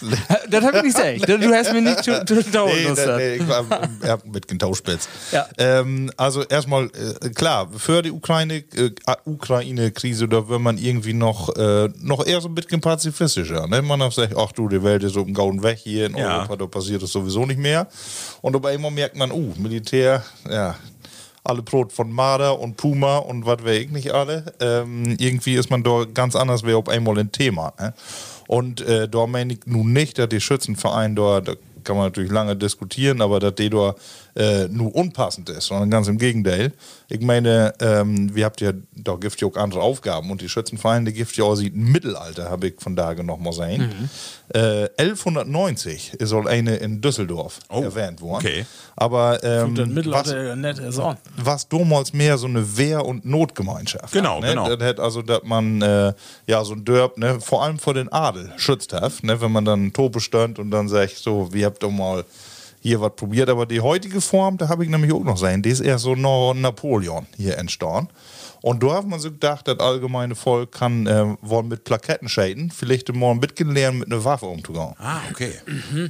Das habe ich nicht gesagt. Du hast mir nicht dauern Nee, da- nee, ich war ja, mit den Tauschspitz. Ja. Ähm, also erstmal, äh, klar, für die Ukraine, äh, Ukraine-Krise, da wird man irgendwie noch, äh, noch eher so ein bisschen pazifistischer. Ne? Man sagt, ach du, die Welt ist um Gauen weg hier in Ja. Europa, da passiert es sowieso nicht mehr. Und aber immer merkt man, uh, Militär, ja, alle Brot von Marder und Puma und was weiß ich nicht alle. Ähm, irgendwie ist man da ganz anders wie auf einmal ein Thema. Ne? Und äh, da meine ich nun nicht, dass die Schützenverein da, da kann man natürlich lange diskutieren, aber dass die da äh, nur unpassend ist, sondern ganz im Gegenteil. Ich meine, ähm, wir habt ja, da gibt ja auch andere Aufgaben und die Schützenvereine, die gibt ja auch sie im Mittelalter, habe ich von da noch mal sein. Äh, 1190 soll eine in Düsseldorf Oh, erwähnt worden. okay. Aber ähm, was, Mittelalter ja nett ist auch. was damals mehr so eine Wehr- und Notgemeinschaft. Genau, ne? genau. Das hat also, dass man äh, ja so ein Dörp, ne, vor allem vor den Adel schützt hat, ne, wenn man dann Tope stand und dann sagt, so, wir habt doch mal hier was probiert. Aber die heutige Form, da habe ich nämlich auch noch sein, die ist eher so Napoleon hier entstanden. Und da hat man so gedacht, das allgemeine Volk kann äh, wollen mit Plaketten schäden, vielleicht mitgehen lernen, mit einer Waffe umzugehen. Ah, okay.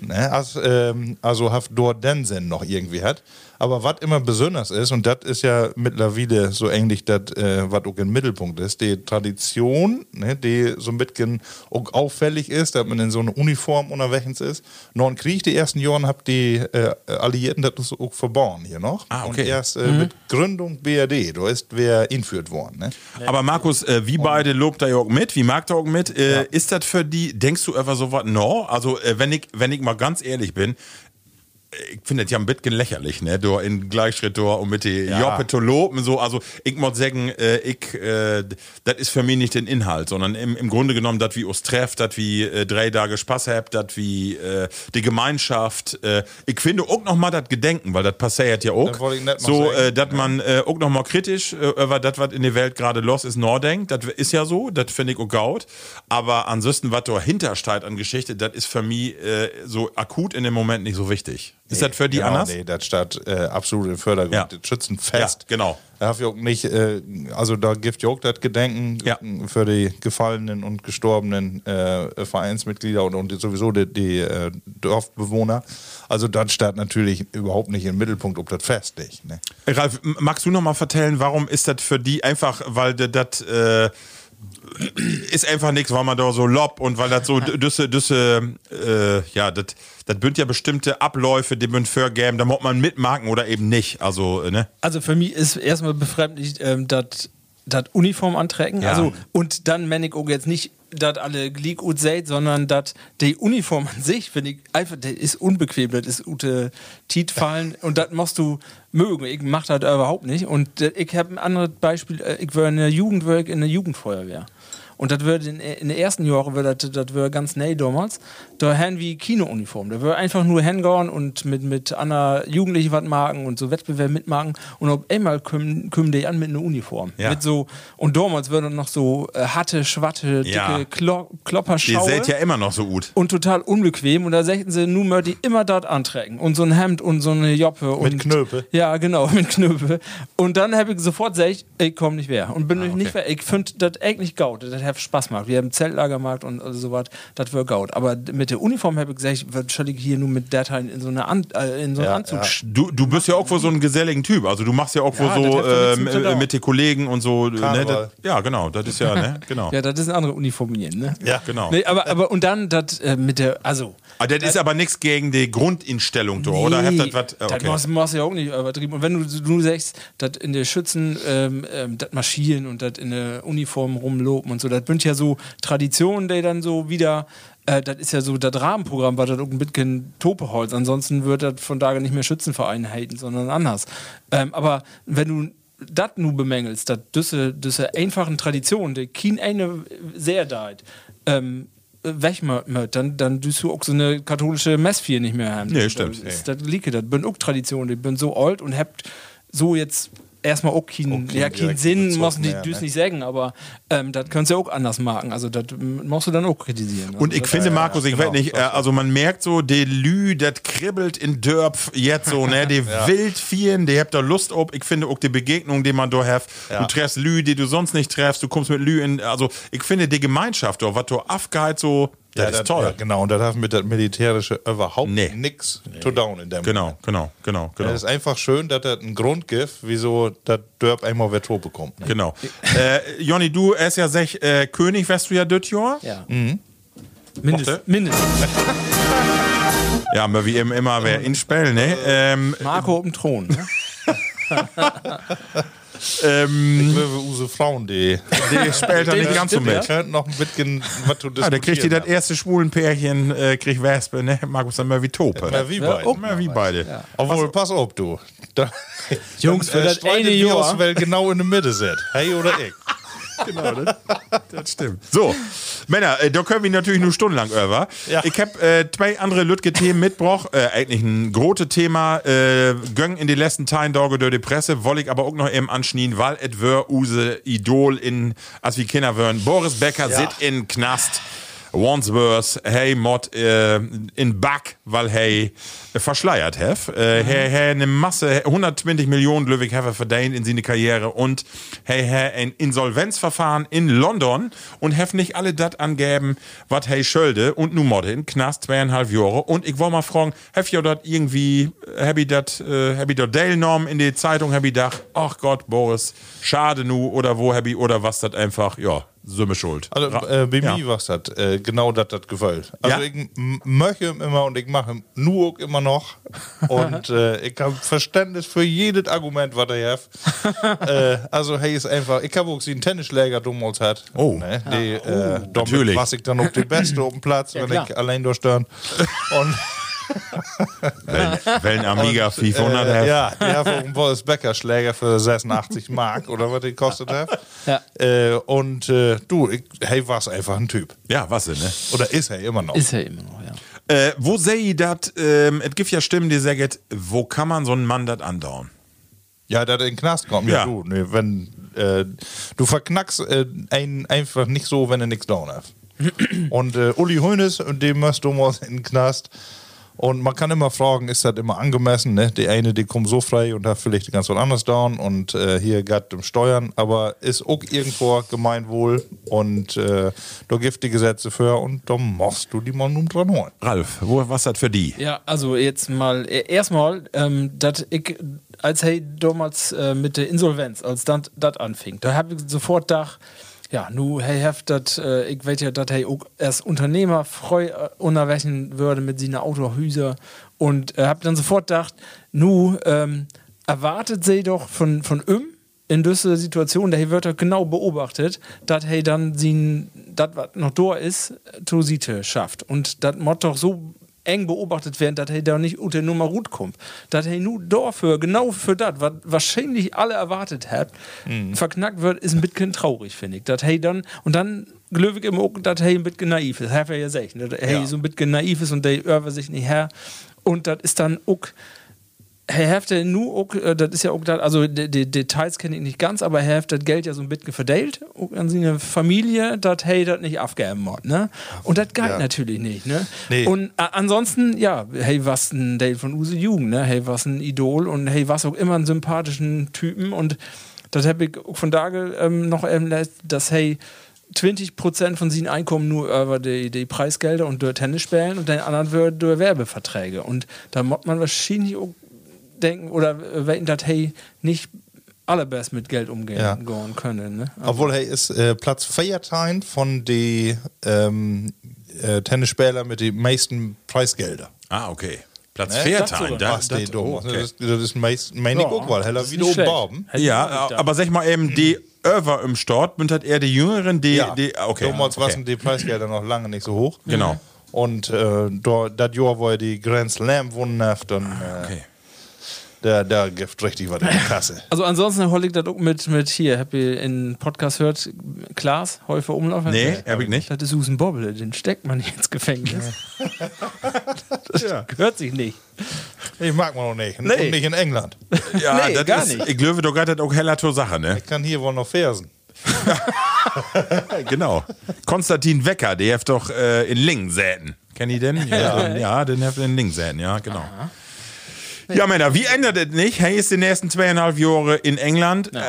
Ne? Also, ähm, also hat dort den Sinn noch irgendwie hat. Aber was immer besonders ist, und das ist ja mittlerweile so ähnlich das, äh, was auch im Mittelpunkt ist, die Tradition, ne, die so ein bisschen auch auffällig ist, dass man in so einer Uniform unterwegs ist. Noch ein Krieg, die ersten Jahren habt die äh, Alliierten das ist auch verborgen hier noch. Ah, okay. Und erst äh, mit Gründung BRD, da ist wer inführt worden. Ne? Aber Markus, äh, wie beide lobt da ja auch mit, wie mag da auch mit? Äh, Ist das für die, denkst du einfach so was? No, also äh, wenn ich, wenn ich mal ganz ehrlich bin, ich finde das ja ein bisschen lächerlich, ne? Du in Gleichschritt da und mit die Ja. Joppe zu loben, so. Also, ich muss sagen, äh, ich, äh, das ist für mich nicht den Inhalt, sondern im, im Grunde genommen, das wie uns trefft, das wie äh, drei Tage Spaß habt, das wie äh, die Gemeinschaft. Äh, ich finde auch noch mal das Gedenken, weil das passiert ja auch. So, äh, dass man äh, auch noch mal kritisch äh, über das, was in der Welt gerade los ist, nachdenkt. Das ist ja so, das finde ich auch gaut. Aber ansonsten, was dahinter steht an Geschichte, das ist für mich äh, so akut in dem Moment nicht so wichtig. Ist das für die genau, anders? Nee, das steht äh, absolut im Vordergrund. Ja. Das Schützenfest. Ja, genau. Da ich auch nicht, äh, also da gibt auch das Gedenken Ja. für die gefallenen und gestorbenen äh, Vereinsmitglieder und, und sowieso die, die äh, Dorfbewohner. Also das steht natürlich überhaupt nicht im Mittelpunkt, ob das Fest nicht. Ne? Ralf, magst du noch mal vertellen, warum ist das für die einfach, weil das äh, ist einfach nichts, weil man da so lob und weil das so düsse, düsse, äh, ja, das das bünd ja bestimmte Abläufe, die bünd vorgeben, da muss man mitmachen oder eben nicht. Also, äh, ne? Also für mich ist erstmal befremdlich, ähm, dass das Uniform antrecken. Ja. Also, und dann, wenn ich auch jetzt nicht dass alle glied gut seht, sondern dass die Uniform an sich, finde ich, einfach, das ist unbequem, das ist ute Tiet fallen und das musst du mögen. Ich mach das überhaupt nicht. Und äh, ich habe ein anderes Beispiel, äh, ich war in der Jugendwerk in der Jugendfeuerwehr. Und das wird in, in den ersten Jahren, wird das, das wird ganz neu damals, da haben wie Kinouniform. Da wird einfach nur hingehen und mit, mit einer Jugendlichen was machen und so Wettbewerb mitmachen. Und auf einmal kommen, kommen die an mit einer Uniform. Ja. Mit so, und damals wird dann noch so äh, hatte, schwatte, dicke Ja. Klo Die Klopperschaue seht ja immer noch so gut. und total unbequem. Und da sagten sie, nun möchte ich immer dort antrecken. Und so ein Hemd und so eine Joppe. und, Knöpfe? Ja, genau, [laughs] mit Knöpfe. Und dann habe ich sofort gesagt, ich komme nicht mehr. Und bin Ah, nicht mehr. Ich finde das eigentlich gaut. Das hat Spaß gemacht. Wir haben Zeltlagermarkt und also sowas. Das wird gaut. Aber mit der Uniform habe ich gesagt, was soll ich hier nur mit Dateien in so eine An äh, in so einen Ja, Anzug ja. Du, du bist ja auch wohl so ein geselligen Typ. Also du machst ja auch wohl Ja, so das ja nichts mit mit den Kollegen und so. Ne, Karneval. das, ja, genau. Das ist ja, ne? [laughs] Genau. Ja, das ist eine andere Uniformieren, ne? Ja. genau. Nee, aber, aber und dann das äh, mit der, also Aber das ist aber nichts gegen die Grundinstellung, du, oder? Habt das? Das Okay. machst, machst du ja auch nicht übertrieben. Und wenn du, du sagst, dass in der Schützen ähm, ähm, das Marschieren und das in der Uniform rumloben und so, das sind ja so Traditionen, die dann so wieder, äh, das ist ja so das Rahmenprogramm, was das auch ein bisschen Topeholz. Ansonsten wird das von daher nicht mehr Schützenverein halten, sondern anders. Ähm, aber wenn du das nu bemängelst, dass diese, diese einfachen Traditionen, die kein eine sehr deit, ähm, wegmört, dann, dann tust du auch so eine katholische Messvier nicht mehr haben. Nee, stimmt. Das, das liegt, das bin auch Tradition, ich bin so alt und habt so jetzt erstmal auch keinen, ja, direkten Sinn, Bezug muss nicht, mehr, düst ne? nicht sagen, aber ähm, das kannst du ja auch anders machen. Also das musst du dann auch kritisieren. Und also, ich finde, Markus, ich genau, weiß nicht, äh, also man merkt so, die Lü, das kribbelt in Dörp jetzt so, ne, [laughs] die wild vielen, die habt da Lust ob. Ich finde auch die Begegnung, die man da hat. Ja. Du treffst Lü, die du sonst nicht treffst, du kommst mit Lü in, also ich finde die Gemeinschaft, was du aufgehalt so, das ist toll. Ja, genau, und das hat mit das Militärische überhaupt Nee. nichts zu tun in dem Genau, Moment. genau, genau, genau. Es ist einfach schön, dass das einen Grund gibt, wieso das Dörp einmal wer Tour bekommt. ne? Genau. äh, Jonny, du erst ja sech äh, König, wärst du ja das Jahr. Ja. Mhm. Mindest, mindestens. Ja, aber wie eben immer, wer in Spell, ne? Ähm, Marco auf dem Thron. Ne? [laughs] ähm, Ich glaube, unsere Frauen, die, [laughs] die spielt da nicht ganz so mit. könnten noch ein bisschen was zu Ah, da kriegt die das erste schwulen Pärchen, äh, kriegt Wespe, ne? Markus dann mal wie Tope. Ja, wie Ja, beide. auch Mal wie beide. Obwohl, pass auf, du. Da, Jungs, dann, für das eine wir Jahr- genau in der Mitte sitzt. Hey oder ich. Das stimmt. So, Männer, äh, da können wir natürlich nur stundenlang über. Ja. Ich habe äh, zwei andere Lütge Themen mitgebracht. Äh, eigentlich ein großes Thema. Äh, Göng in die letzten Tagen Tage durch die Presse. Woll ich aber auch noch eben anschnien, weil et wär use Idol in, als wir Kinder wären. Boris Becker Ja. sit in Knast. Wandsworth, hey, Mod äh, in Back, weil hey äh, verschleiert hef. Äh, Hey, hey, eine Masse, 120 Millionen Löwig have verdient in seine Karriere und hey, hey, ein Insolvenzverfahren in London und hef nicht alle dat angeben, wat hey schulde und nu Mod in Knast zweieinhalb Jahre und ich wollte mal fragen, hef ihr dort irgendwie, hab ich dat, äh, hab ich dort Dellnorm in die Zeitung, hab ich gedacht, ach Gott, Boris, schade nu oder wo hab ich oder was dat einfach, ja, Summe schuld. Also äh, bei ja. mir war es das, äh, genau das das gefällt. Also Ja? ich möchte immer und ich mache nur immer noch. [laughs] Und äh, ich habe Verständnis für jedes Argument, was er hat. [laughs] äh, also hey ist einfach, ich habe auch sie einen Tennisschläger damals hat. Oh. Ne? Die, äh, damit Natürlich. war ich dann auch die Beste auf dem Platz, wenn klar. ich allein durchstören. [laughs] Und Wellen, Wellen [laughs] Amiga 500 äh, ja, auch einen Boris Becker Schläger für 86 Mark oder was die kostet hat. Ja. Äh, und äh, du, ich, hey, war's einfach ein Typ. Ja, was denn, ne? Oder ist er immer noch. Ist ja immer noch, ja. Äh, wo sehe ich das? Ähm, es gibt ja Stimmen, die sagen, wo kann man so einen Mann das andauern? Ja, der in den Knast kommt. Ja, Ja. du. Nee, wenn, äh, du verknackst äh, einen einfach nicht so, wenn er nichts down hat. und äh, Uli Hoeneß, und dem musst du mal in den Knast. Und man kann immer fragen, ist das immer angemessen? Ne? Die eine, die kommt so frei und hat vielleicht ganz was anderes down und äh, hier geht um Steuern, aber ist auch irgendwo Gemeinwohl und äh, da gibt die Gesetze für und da musst du die mal nun dran holen. Ralf, wo, was das für die? Ja, also jetzt mal, äh, erstmal, ähm, dass ich, als hey damals äh, mit der Insolvenz, als das anfing, da habe ich sofort gedacht, ja, nu, hey, heft dat, äh, ich weiß ja, dass hey auch als Unternehmer freu äh, unterwechen würde mit seiner Autohüser und äh, hab dann sofort gedacht, nu, ähm, erwartet sie doch von, von ihm in dieser Situation, der wird doch genau beobachtet, dass hey dann sie das, was noch da ist, to Siete schafft. Und das doch so eng beobachtet werden, dass hey da nicht unter Nummer gut kommt. Dass hey nur dafür, genau für das, was wahrscheinlich alle erwartet habt, verknackt wird, ist ein bisschen traurig, finde ich. Dass hey dann, und dann ich immer auch, dass er ein bisschen naiv ist. Hat er ja gesagt, ne? dass er Ja. so ein bisschen naiv ist und der über sich nicht her. Und das ist dann auch Herr Heft nur, auch, äh, das ist ja auch, das, also die, die Details kenne ich nicht ganz, aber Herr Heft das Geld ja so ein bisschen verteilt auch an seine Familie, dass hey das nicht abgeben hat, ne? Und das geht Ja. natürlich nicht, ne? Nee. Und äh, ansonsten, ja, hey, was ein Dale von Use Jugend, ne? Hey, was ein Idol und hey, was auch immer einen sympathischen Typen und das habe ich auch von da ähm, noch ähm, dass hey 20% von seinen Einkommen nur über die, die Preisgelder und durch Tennis spielen und den anderen wird durch Werbeverträge. Und da muss man wahrscheinlich auch denken oder wetten, dass hey nicht allerbest mit Geld umgehen Ja. können. Ne? Obwohl er ist äh, Platz 14 von den ähm, äh, Tennisspielern mit den meisten Preisgelder. Ah, okay. Platz Ne? 14. Da, Was die das, oh, okay. Das, das ist meist, meine weil das heller ist wie. Baum. Auch Ja, aber sag mal eben, die Över im Start, bünd hat er die Jüngeren, die, Ja, die okay. damals okay. waren die Preisgelder noch lange nicht so hoch. Genau. Und äh, da- das Jahr, wo er die Grand Slam gewonnen hat, dann äh, Okay. Da, da gibt richtig was in der Kasse. [laughs] Also ansonsten hol ich das auch mit, mit hier, habt ihr in Podcast hört, Klaas, Häufer Umlauf? Nee, hab ich nicht. Das ist Susan Bobble, den steckt man nicht ins Gefängnis. [laughs] das gehört sich nicht. Ich mag man noch nicht. Nee. Und nicht in England. [laughs] Ja, Nee, das gar ist, nicht. Ich glaube, da geht das auch heller zur Sache, ne? Ich kann hier wohl noch fersen. genau. Konstantin Wecker, der hat doch äh, in Lingen säten. Kennt ihr den? Ja, den, ja den hat in Lingen säten, ja, genau. Ja, Männer, wie ändert das nicht? Hey, ist die nächsten zweieinhalb Jahre in England. Äh,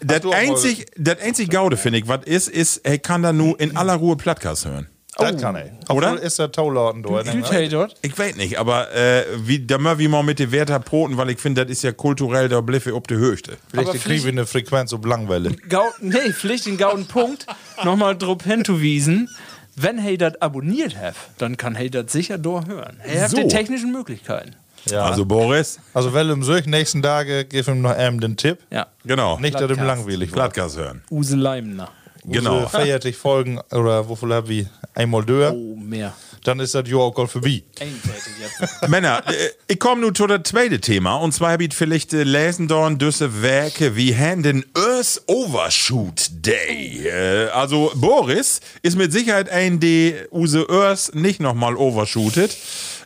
das einzig, das einzig Gaude, finde ich, was ist, ist, er kann da nur in aller Ruhe Plattcast hören. Das kann ich. Oder? Obwohl ist der Taulauten dort. ne? Hey, dort. Ich weiß nicht, aber äh, wie, da mal wie mal mit den Werther Broten, weil ich finde, das ist ja kulturell der Bliffe ob die Höchste. Vielleicht kriegen wir eine Frequenz auf Langwelle. [laughs] Gau nee, Pflicht den gauden Punkt [laughs] nochmal drauf hinzuwiesen. Wenn hey das abonniert hat, dann kann hey das sicher durchhören. Hey hat So. die technischen Möglichkeiten. Ja. Also Boris, Also, weil im solchen nächsten Tage gib ihm noch einem den Tipp. Ja. genau, Nicht, dass ihm langweilig wird. Plattcast hören. Use Leimner. Genau. Genau. [laughs] Feiertig Folgen oder wovon hab ich einmal durch, Oh, mehr. dann ist das Jahr auch vorbei. Einfältig jetzt. [laughs] Männer, äh, ich komme nun zu das zweite Thema. Und zwar habe ich vielleicht äh, lesen dorn düsse Werke wie haben den Earth Overshoot Day. Äh, also Boris ist mit Sicherheit ein, der use Earth nicht nochmal overshootet.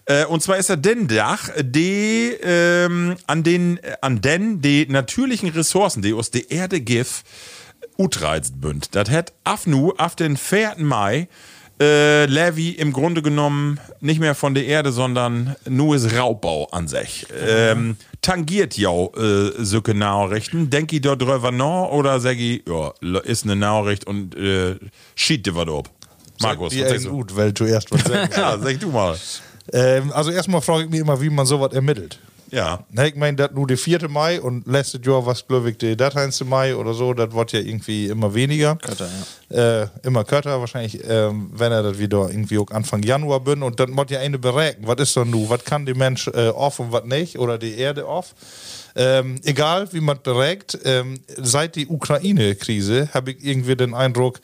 Äh, und zwar ist er den Dach, die ähm, an den an den die natürlichen Ressourcen, die aus der Erde gif, utreizt bünd. Das hat afnu auf den 4. Mai äh, Levi im Grunde genommen nicht mehr von der Erde, sondern nur ist Raubbau an sich. Ähm, tangiert ja äh, solche Nachrichten. Denk ich dort drüber nach oder sag ich, ja, ist eine Nachricht und äh, schiet dir was ab. Markus, Die was sagst gut, weil du erst was [laughs] sagen. Ja, sag du mal. Ähm, also erstmal frage ich mich immer, wie man sowas ermittelt. Ja. Ne, ich meine, das nur der 4. Mai und letztes Jahr was glaube ich der 13. Mai oder so, das wird ja irgendwie immer weniger. Kötter, Äh, immer kürzer wahrscheinlich, ähm, wenn er das wieder irgendwie auch Anfang Januar bin und dann muss ja eine berechnen, was ist dann nu, was kann die Mensch äh, off und was nicht oder die Erde off. Ähm, egal wie man berechnet, ähm, seit die Ukraine-Krise habe ich irgendwie den Eindruck,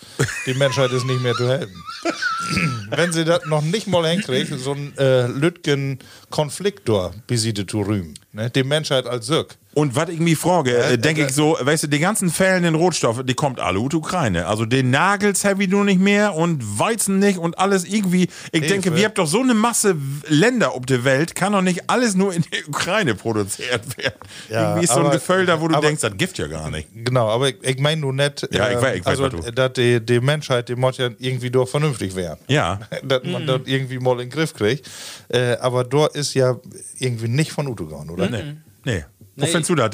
die Menschheit ist nicht mehr zu helfen. [laughs] wenn sie das noch nicht mal hinkriegt, so ein äh, Lütgen-Konflikt da besiedelt zu rühmen. Ne? Die Menschheit als Söck. Und was ich mich frage, äh, denke ich so, weißt du, die ganzen fällenden Rohstoffe, die kommt alle aus Ukraine. Also den Nagels habe ich nur nicht mehr und Weizen nicht und alles irgendwie. Ich denke, wir haben doch so eine Masse Länder auf der Welt, kann doch nicht alles nur in der Ukraine produziert werden. Ja, irgendwie ist so ein aber- Gefühl da, wo du aber- denkst, das gibt ja gar nicht. Genau, aber ich, ich meine nur nicht, Ja, ich ähm, weiß- ich weiß, also, dass die, die Menschheit, die muss ja irgendwie doch vernünftig werden. Ja. [laughs] dass man das irgendwie mal in den Griff kriegt. Äh, aber dort ist ja irgendwie nicht von Uto gegangen, oder? Nee. Nee. Wo Nee. findest du das?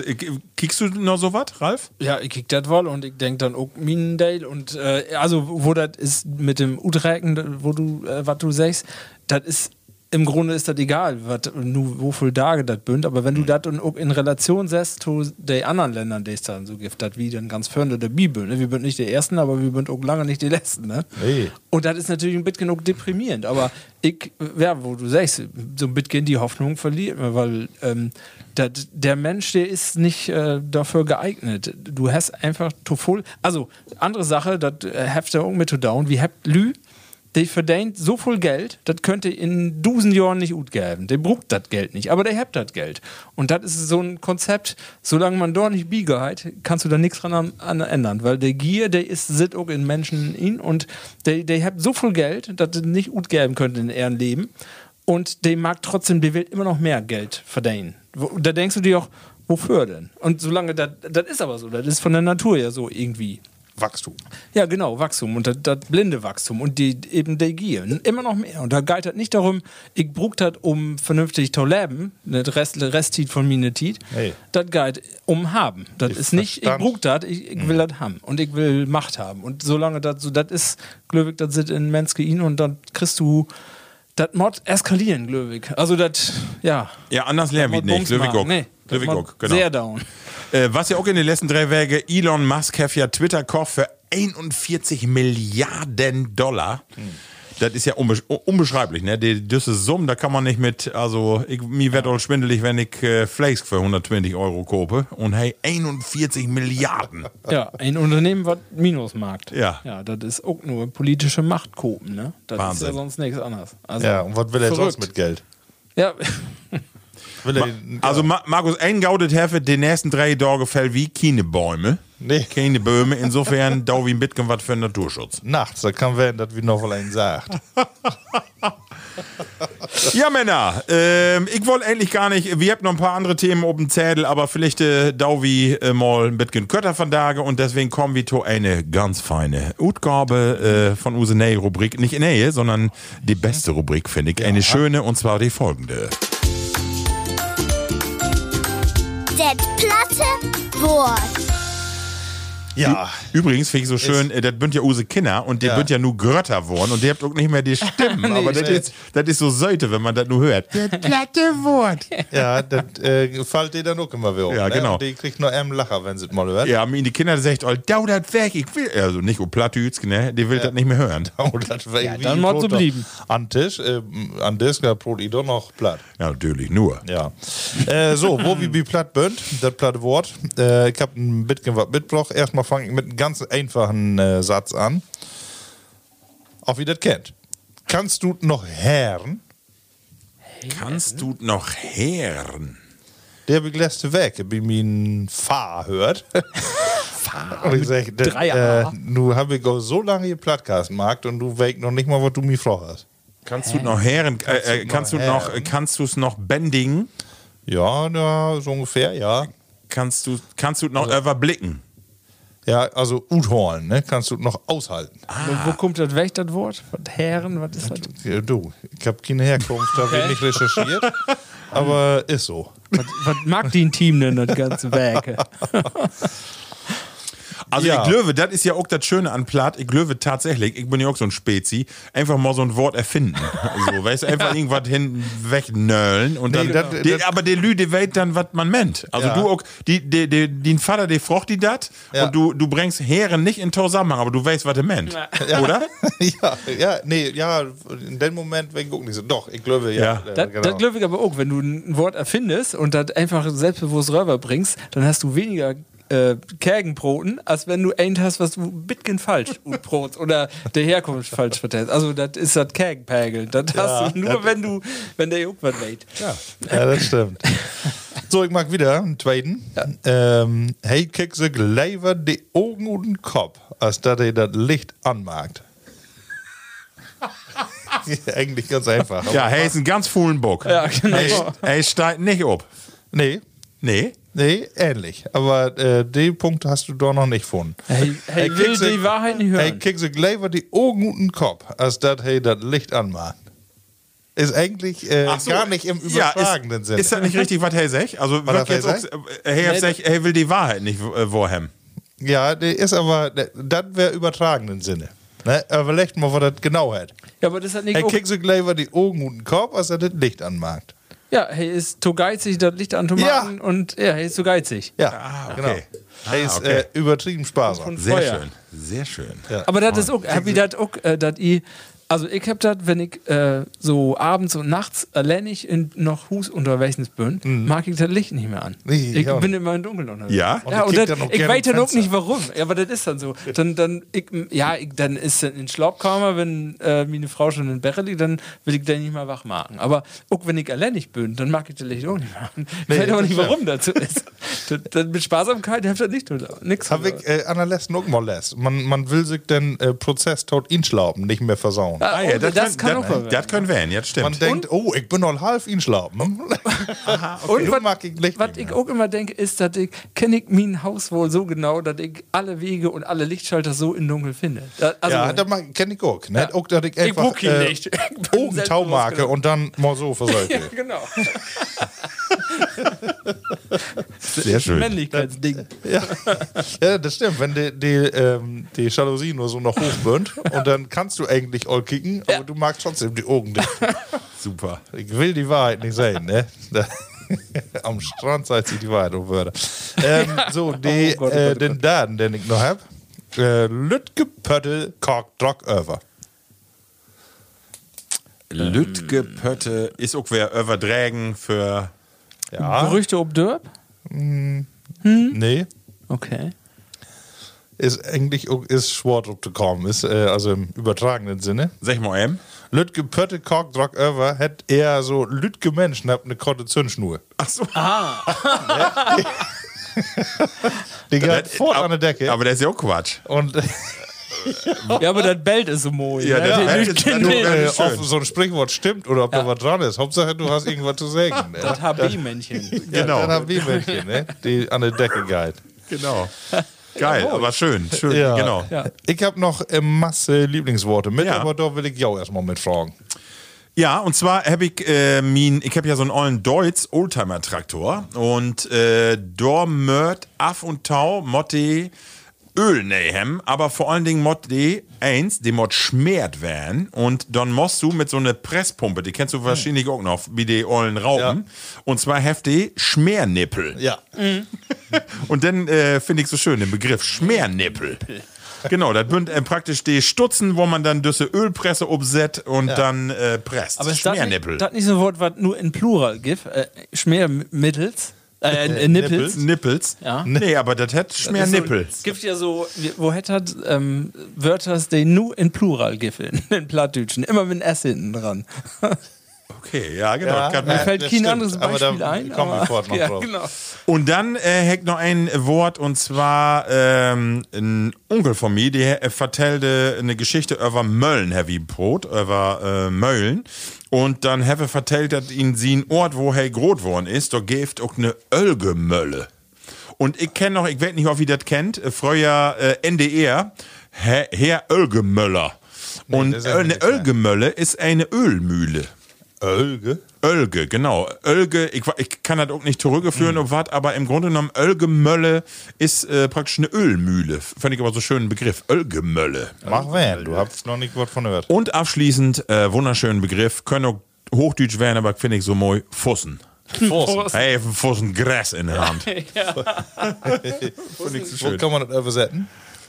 Kickst du noch so was, Ralf? Ja, ich kick das wohl und ich denk dann auch Minendale und äh, also wo das ist mit dem Utrecken, wo du äh, was du sagst, das ist im Grunde ist das egal, wat, nu, wo viel Tage das bünd, aber wenn du das dann auch in Relation setzt zu den anderen Ländern, die es dann so gibt, das wie dann ganz vorne der Bibel, ne? Wir sind nicht die Ersten, aber wir sind auch lange nicht die Letzten, ne? Nee. Und das ist natürlich ein bisschen auch deprimierend, aber ich, ja, wo du sagst, so ein bisschen die Hoffnung verliert man, weil ähm, dat, der Mensch, der ist nicht äh, dafür geeignet. Du hast einfach zu voll, also andere Sache, das äh, ihr auch mit zu down, wie habt Lü, der verdient so viel Geld, das könnte in tausend Jahren nicht gut geben. Der braucht das Geld nicht, aber der hat das Geld. Und das ist so ein Konzept, solange man dort nicht biege kannst du da nichts dran an, ändern, weil der Gier, der ist, sitzt auch in Menschen in und der, der hat so viel Geld, dass es nicht gut geben könnte in ihrem Leben. Und der mag trotzdem, der will immer noch mehr Geld verdienen. Da denkst du dir auch, wofür denn? Und solange das ist aber so, das ist von der Natur ja so irgendwie. Wachstum. Ja, genau, Wachstum und das, das blinde Wachstum und die eben der Gier. Immer noch mehr. Und da geht es nicht darum, ich brauche das, um vernünftig zu leben, das Rest, Restit von mir Tit. Nee. Das geht um haben. Das Ich ist nicht, ich verstand. brauche das, ich, ich will das haben und ich will Macht haben. Und solange das so, das ist, Glöwig, das sitzt in Menske in und dann kriegst du das Mod eskalieren, Glöwig. Also das, ja. Ja, anders lernen wir nicht. Bums Löwig machen. auch. Nee, das auch, genau. Sehr down. Äh, was ja auch in den letzten drei Wege, Elon Musk hat ja Twitter gekauft für 41 Milliarden Dollar. Das ist ja unbesch unbeschreiblich, ne? Die, diese Summe, da kann man nicht mit, also, ich, mir wird auch schwindelig, wenn ich äh, Flakes für 120 Euro kaufe. Und hey, 41 Milliarden. Ja, ein Unternehmen, was Minus macht. Ja. Ja, das ist auch nur politische Machtkopen, ne? Das Wahnsinn. ist ja sonst nichts anderes. Also, Ja, und was will er verrückt. sonst mit Geld? Ja, [laughs] Will er, Also, Ma Markus, ein gaudet Hefe, die nächsten drei Tage fällt wie keine Bäume. Nee. Keine Bäume. Insofern, [laughs] da wie ein bisschen was für den Naturschutz. nachts, da kann werden, dass wir noch mal einen sagt. [laughs] Ja, Männer, ähm, ich wollte eigentlich gar nicht, wir haben noch ein paar andere Themen auf dem Zettel, aber vielleicht äh, da wie äh, mal ein bisschen kürzer von Tage und deswegen kommen wir zu eine ganz feine Utgabe äh, von use Nähe Rubrik, nicht in Nähe, sondern die beste Rubrik, finde ich, eine schöne und zwar die folgende. Das platte Wort. Ja. Übrigens finde ich so schön, äh, das bünd ja use Kinder und die Ja. bünd ja nur Grötter worden und die habt auch nicht mehr die Stimmen, [laughs] aber das ist, das ist so Seite, wenn man das nur hört. Das platte Wort. Ja, das äh, fällt dir dann auch immer wieder auf. Ja, ne? genau. Und die kriegt nur einen Lacher, wenn sie es mal hört. Ja, haben ihn die Kinder gesagt, oh, dau das weg, ich will, also nicht um Plattütz, ne, die will das nicht mehr hören. Oh, das wär irgendwie dann so Brot blieben. An Tisch, äh, an Tisch, da Brot ich doch noch platt. Ja, natürlich, nur. Ja. äh, so, wo wir wie platt bünd, das platte Wort. Äh, ich habe ein bisschen was mitgebracht. Erstmal fange ich mit einem ganz einfachen äh, Satz an. Auch wie das kennt. Kannst du noch Herren? Kannst du noch hören? Der begläste weg, wie mein Fahr hört. [laughs] [laughs] und ich sag, das, drei äh, nu habe ich auch so lange hier Plattkastenmarkt und du weißt noch nicht mal, was du mir fragst. Kannst du noch hören? Äh, äh, kannst du noch kannst du es noch bändigen? Ja, ja, so ungefähr, ja. Kannst du, kannst du Also noch überblicken? Ja, also Utholen, ne? Kannst du noch aushalten. wo, wo kommt das weg, das Wort? Was Herren, was ist das? Ja, du, ich habe keine Herkunft, da wird nicht recherchiert. [laughs] aber ist so. Was, was mag die ein Team denn, das ganze Werke? [laughs] Also Ja. ich glaube, das ist ja auch das Schöne an Platt. Ich glaube tatsächlich, ich bin ja auch so ein Spezi, einfach mal so ein Wort erfinden. [laughs] Also, weißt du, einfach irgendwas hinten wegnöllen und dann, Nee, das- die, das- aber der Lüde weiß dann, was man meint. Also Ja. du auch, die, die, die, dein Vater, der frocht die dat Ja. und du, du bringst Herren nicht in Zusammenhang, aber du weißt, was er meint. Oder? [laughs] ja, ja, nee, ja, in dem Moment, wenn ich guck nicht so. Doch, ich glaube, ja. Ja. Das, genau. das glaube ich aber auch, wenn du ein Wort erfindest und das einfach selbstbewusst rüberbringst, dann hast du weniger äh, Kägenbroten, als wenn du ein hast, was du ein bisschen falsch [laughs] brotst oder der Herkunft falsch vertellst. Also das ist das Kägenpägeln. Das hast du nur, wenn du, wenn der was weht. Ja, das stimmt. [laughs] So, ich mag wieder einen zweiten. Ähm, hey, kick sich lieber die Augen und den Kopf, als dass er das Licht anmagt. [laughs] Eigentlich ganz einfach. Ja, er ist ein ganz faulen Bock. Ja, genau. Er, er steigt nicht ab. Nee, Nee? Nee, ähnlich. Aber äh, den Punkt hast du doch noch nicht gefunden. Hey, hey, will kick sich- die Wahrheit nicht Hey, hören. kick sich lieber die Augen und den Kopf, als er das Licht anmacht. Ist eigentlich äh, so. gar nicht im Ja, übertragenen ist, Sinne. Ist das nicht richtig, was er sagt? Also, Was auch, äh, er, sagt, er will die Wahrheit nicht äh, wahrhaben. Ja, der ist aber, das wäre übertragenen Sinne. Ne? Überlegt mal, was das genau hat. Ja, aber das hat nicht Er auch, kriegt sich lieber die Augen und den Kopf, als er das Licht anmacht. Ja, hey, ist zu geizig, das Licht anzumachen und ja, hey, ist zu geizig. Ja, Ah, okay. genau. Ah, er ist okay. äh, übertrieben sparsam. Sehr schön. Sehr schön. Aber das ist auch, hab ich das auch, äh, dass ich Also ich hab das, wenn ich äh, so abends und nachts alleinig in noch Hus unterwegs bin, mag ich das Licht nicht mehr an. Mhm. Nee, ich ja. bin immer im Dunkeln unterwegs. Ja? Und ja, ich und kick das, auch ich weiß dann auch nicht warum. Ja, aber das ist dann so. Dann, dann, ich, ja, ich, dann ist dann in Schlaubkammer, wenn äh, meine Frau schon in Bett liegt, dann will ich den nicht mehr wach machen. Aber auch wenn ich alleinig bin, dann mag ich das Licht auch nicht mehr an. Ich Nee, weiß das nicht, warum dazu ist. [laughs] das, das, mit Sparsamkeit habt ihr nicht nichts. Hab ich äh, an der letzten auch mal lässt. Man, man will sich den äh, Prozess tot inschlauben, nicht mehr versauen. Ah, ja, oh, das, können- kann auch das, das können werden, jetzt Man stimmt. denkt, oh, ich bin noch halb inschlauben. Und Du was, mag ich Licht was nicht ich auch immer denke, ist, dass ich kenne ich mein Haus wohl so genau, dass ich alle Wege und alle Lichtschalter so in Dunkel finde. Also, ja, das kenne ich auch. Ne? Auch, dass ich einfach guck hier nicht. [laughs] Ich selbstbewusst und dann mal so [laughs] versorge. ja, genau. [laughs] Sehr schön. Männlichkeitsding. ja. ja, das stimmt. Wenn die, die, ähm, die Jalousie nur so noch hochbirnt [laughs] und dann kannst du eigentlich all kicken, aber du magst trotzdem die Augen dicht. [laughs] Super. Ich will die Wahrheit nicht sehen, ne? Da- [laughs] Am Strand sagt sich die Wahrheit um Wörter. Ähm, so, die, Oh Gott, oh Gott, äh, oh den Gott. Daten, den ich noch hab. Äh, Lütke Pöttel Kork Drock over. Lütge Pötte ist auch wer übertragen für. Ja. Gerüchte ob Dörp? Nee. Okay. Ist eigentlich auch- ist schwer drauf zu kommen, ist äh, also im übertragenen Sinne. Sag mal eben. Lütke Pötte Kork Drock over hat eher so Lütke Menschen habt eine korte Zündschnur. Ach so. [laughs] Die geht fort an der Decke. Aber der ist ja auch Quatsch. und [laughs] [laughs] Ja, aber das Belt ist so mooi. Ja, ne? das [laughs] Die Bellt schön. ob so ein Sprichwort stimmt oder ob da was dran ist. Hauptsache, du hast irgendwas zu sagen. ne? Das HB-Männchen. [laughs] Genau. Ja, dann wir welche, ne? die an der Decke geht. Genau. Geil, aber schön. Schön, Ja. genau. Ja. Ich habe noch äh, Masse Lieblingsworte mit, Ja. aber da will ich jou erstmal mit fragen. Ja, und zwar habe ich äh, min, ich habe ja so einen ollen Deutz Oldtimer Traktor und äh, da mört af und tau motte Öl nehem, aber vor allen Dingen die eins, die mott schmert werden und dann musst du mit so einer Presspumpe, die kennst du wahrscheinlich auch noch, wie die ollen Raupen, und zwar heftig Schmernippel. Ja. [laughs] Und dann äh, finde ich so schön den Begriff Schmernippel. Genau, das sind äh, praktisch die Stutzen, wo man dann diese Ölpresse obset und dann äh, presst. Aber ist das nicht, das nicht so ein Wort, was nur in Plural gibt? Äh, Schmermittels? Äh, äh, Nippels? Nippels? Ja. Nee, aber das hat Schmernippel. Es gibt ja so, wo hätte ähm, Wörter, die nur in Plural gibt, in, [laughs] Plattdütschen. Immer mit einem S hinten dran. Okay, ja, genau. Ja, Mir fällt kein stimmt, anderes aber Beispiel da ein. kommen wir aber- fort noch [laughs] ja, drauf. genau. Und dann äh, heck noch ein Wort und zwar ähm, ein Onkel von mir, der äh, vertellte eine Geschichte über Möllen, Heavy Brot, über äh, Möllen. Und dann habe vertellt, dass in sein Ort, wo er groß geworden ist, da gibt auch eine Ölgemölle. Und ich kenne noch, ich weiß nicht, ob ihr das kennt, äh, früher äh, NDR, Herr, Ölgemöller. Und eine. Ölgemölle ist eine Ölmühle. Ölge? Ölge, genau. Ölge, ich, ich kann das auch nicht zurückführen auf was, aber im Grunde genommen Ölgemölle ist äh, praktisch eine Ölmühle. Fand ich aber so schönen Begriff. Ölgemölle. Mach wen, du hast noch nicht was von gehört. Und abschließend, äh, wunderschönen Begriff, können auch Hochdeutsch werden, aber finde ich so moi, Fussen. [laughs] Fussen. Hey, einen Fussen Gras in der Hand. [laughs] [laughs] Wo kann man das übersetzen?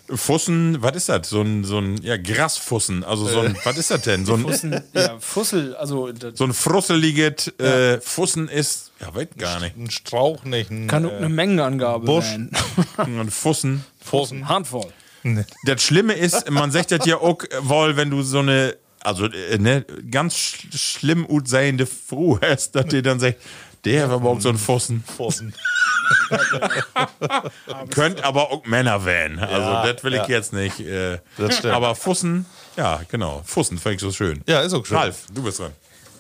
Fussen, was ist das? So ein, so ein, ja, Grasfussen. Also so ein, was ist das denn? So ein, Fussen, ja, Fussel, also so ein frusseliges äh, Fussen ist, ja, weiß gar nicht. Ein Strauch nicht, ein kann auch eine Mengenangabe Busch. sein. [laughs] Ein Fussen. Fussen. Handvoll. Das Schlimme ist, man sagt das ja auch, wohl, wenn du so eine, also äh, ne, ganz sch schlimm utsehende Frau hast, dass die dann sagt, der war überhaupt so ein Fussen. Fussen. [laughs] Könnt aber auch Männer werden. Also, Ja, das will ich ja. jetzt nicht. Äh, Das stimmt. Aber Fussen, ja, genau. Fussen fand ich so schön. Ja, ist auch schön. Ralf, du bist dran.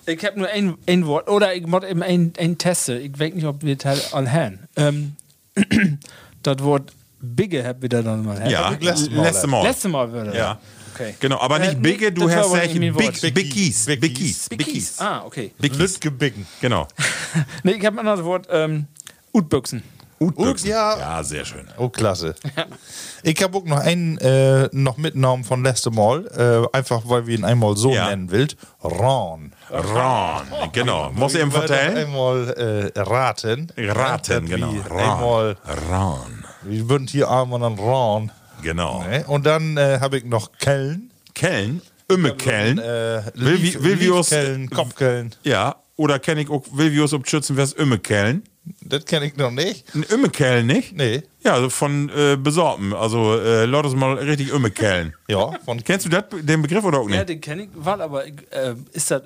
Ich habe nur ein, ein Wort. Oder ich muss eben ein, ein testen. Ich weiß nicht, ob wir Teil all haben. Ähm, [clears throat] das Wort Bigge habt ihr da dann mal. Ja, letzte Mal. letzte Mal. Letztes Mal würde Ja. Okay. Genau, aber Äh, nicht Bigge, du hast aber echt nicht mein Wort. Big. Bickies. Bickies. Bickies. Ah, okay. Lütge Bicken. [laughs] Genau. [laughs] Nee, ich habe ein anderes Wort. Ähm, Utbüchsen. Utbüchsen. ja. ja, sehr schön. Oh, klasse. [laughs] Ich habe auch noch einen äh, noch mitgenommen von letztem Mal, äh, einfach weil wir ihn einmal so Ja. nennen will. Ron. Ron, genau. Muss ich ihm vertellen? Einmal äh, raten. Raten, Wie genau. Einmal, Ron. wir würden hier einmal an Ron. Genau. Ne? Und dann äh, habe ich noch Köln. Köln, Ummekellen. Äh, Will wie- will wie aus- Liefkellen, Kopfkellen. Ja, oder kenne ich auch Wilvius ob Schützenfest Ummekellen? Das kenne ich noch nicht. Ein Ummekellen nicht? Nee. Ja, also von äh, besorgen. Also äh, uns mal richtig Ummekellen. [laughs] Ja, von Kennst du dat, den Begriff oder auch Ja, nicht? den kenne ich, weil, aber äh, ist das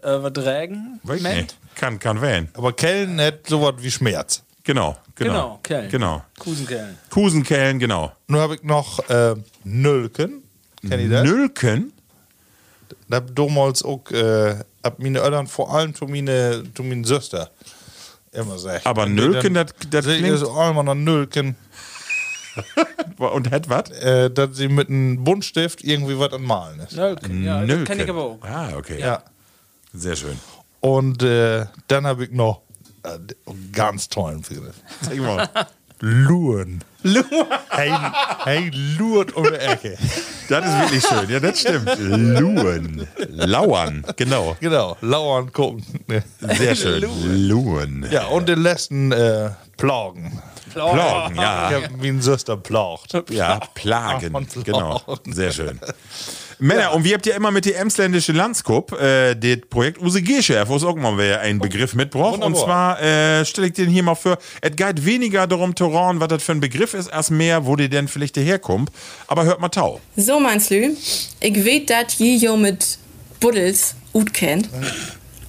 Ment? nicht. Kann, kann wählen. Aber Kellen hat sowas wie Schmerz. Genau, genau. Genau, Kellen. Genau. Kusenkellen. Kusenkellen, genau. Nun habe ich noch äh, Nölken. Kennt ihr das? Nülken? Da damals auch, äh, hab meine Eltern vor allem zu meine, zu meine Schwester immer gesagt. Aber Nölken, dann- das- das klingt- ist auch immer noch Nölken, [laughs] Und het was? äh, dass sie mit einem Buntstift irgendwie was anmalen ist. Nölken, ja, das kenne ich aber auch. Ah, okay. Ja. Sehr schön. Und äh, dann habe ich noch ganz tollen Begriff. Zeig mal. Luren. Hey, hey, lurt um die Ecke. [laughs] Das ist wirklich schön. Ja, das stimmt. Luhen. Lauern. Genau. Genau, lauern gucken. Sehr schön. Luhen. Ja, und den letzten äh, Plagen. Plagen, Ich ja. habe meine Schwester plagt. Ja, Plagen. Genau. Sehr schön. Männer, und wir habt ja immer mit der Emsländische Landskup äh, das Projekt USG-Chef, wo es auch mal wer einen Begriff mitbraucht. Und zwar äh, stelle ich den hier mal vor, es geht weniger darum, Toran, was das für ein Begriff ist, als mehr, wo die denn vielleicht herkommt. Aber hört mal tau. So, Manslü, ich weet, dat je jo mit Buddels gut kennt.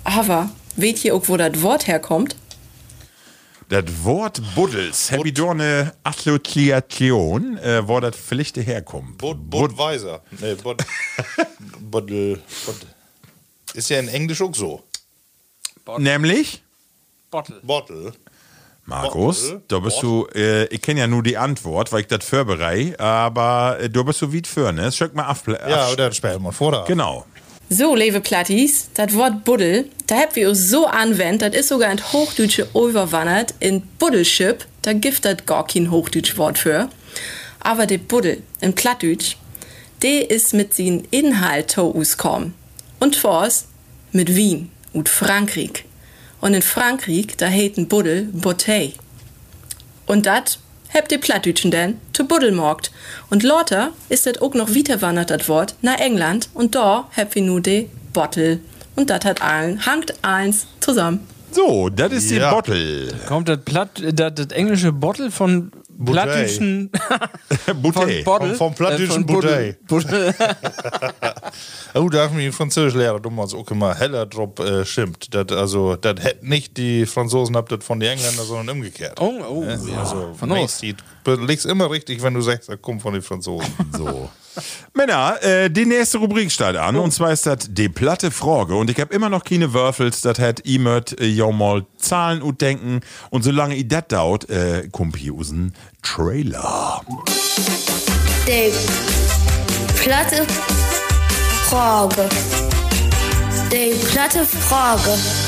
Aber weet ihr auch, wo das Wort herkommt? Das Wort Buddels, hab ich da eine Assoziation, äh, wo das vielleicht herkommt. Bud, Budweiser. Nee, Bud, [laughs] Buddel. Bud. Ist ja in Englisch auch so. Nämlich, Bottle. Bottle. Markus, Bottle? da bist du, äh, ich kenne ja nur die Antwort, weil ich das vorbereite, aber äh, du bist so weit für, ne? Schöck mal ab. Ja, oder spellen wir vor. Da. Genau. So, liebe Plattis, das Wort Buddel, da habt wir uns so anwendet, das ist sogar in Hochdeutsche überwandert, in Buddelschip, da gibt das gar kein Hochdeutsch Wort für. Aber der Buddel, in Plattdeutsch, der ist mit seinen Inhalt to auskommen. Und vors mit Wien und Frankreich. Und in Frankreich, da heeten Buddel Bouteille. Und dat habt ihr Plattdütschen denn zu Buddelmarkt. Und lauter ist das auch noch weiterwandert, das Wort, nach England. Und da habt ihr nur de Bottle. Und dat hat allen, hangt eins zusammen. So, das ist die Ja. Bottle. Kommt das, Platt, das, das englische Bottle von plattdeutschen [laughs] Bouteille. Bottle? Vom- vom plattdeutschen Äh, von. Bouteille. [laughs] [laughs] Oh, da hat mich ein Französischlehrer damals auch immer heller drauf äh, schimpft. Das, also, das hätten nicht die Franzosen habt das von den Engländern, sondern umgekehrt. Oh, oh, Ja, ja. Also, Von Main uns. Du liegst immer richtig, wenn du sagst, das kommt von den Franzosen. So. [laughs] Männer, äh, die nächste Rubrik steht an. Und zwar ist das die platte Frage. Und ich habe immer noch keine Würfels. Das hat immer äh, ja mal Zahlen und denken. Und solange ich das dauert, äh, kommt hier aus dem Trailer. Die platte Frage. Die platte Frage.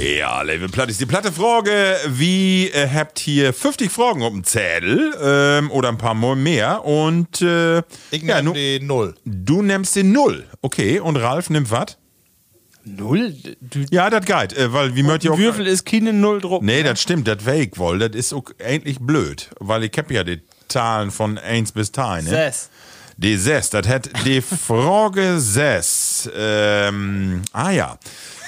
Ja, Level Platt ist die platte Frage. Wie äh, habt hier 50 Fragen auf dem Zettel ähm, oder ein paar mal mehr? Und äh, Ich ja, nehme die Null. du nimmst den Null. Okay, und Ralf nimmt was? Null? Du, Ja, das geht, äh, weil wie möcht ihr auch. Würfel ist keine Null drauf. Nee, das stimmt, das wäre ich wohl. Das ist auch eigentlich blöd, weil ich hab ja die Zahlen von 1 bis 10. Ne? Sess. Die 6, das hat die Frage [laughs] 6. Ähm, ah ja.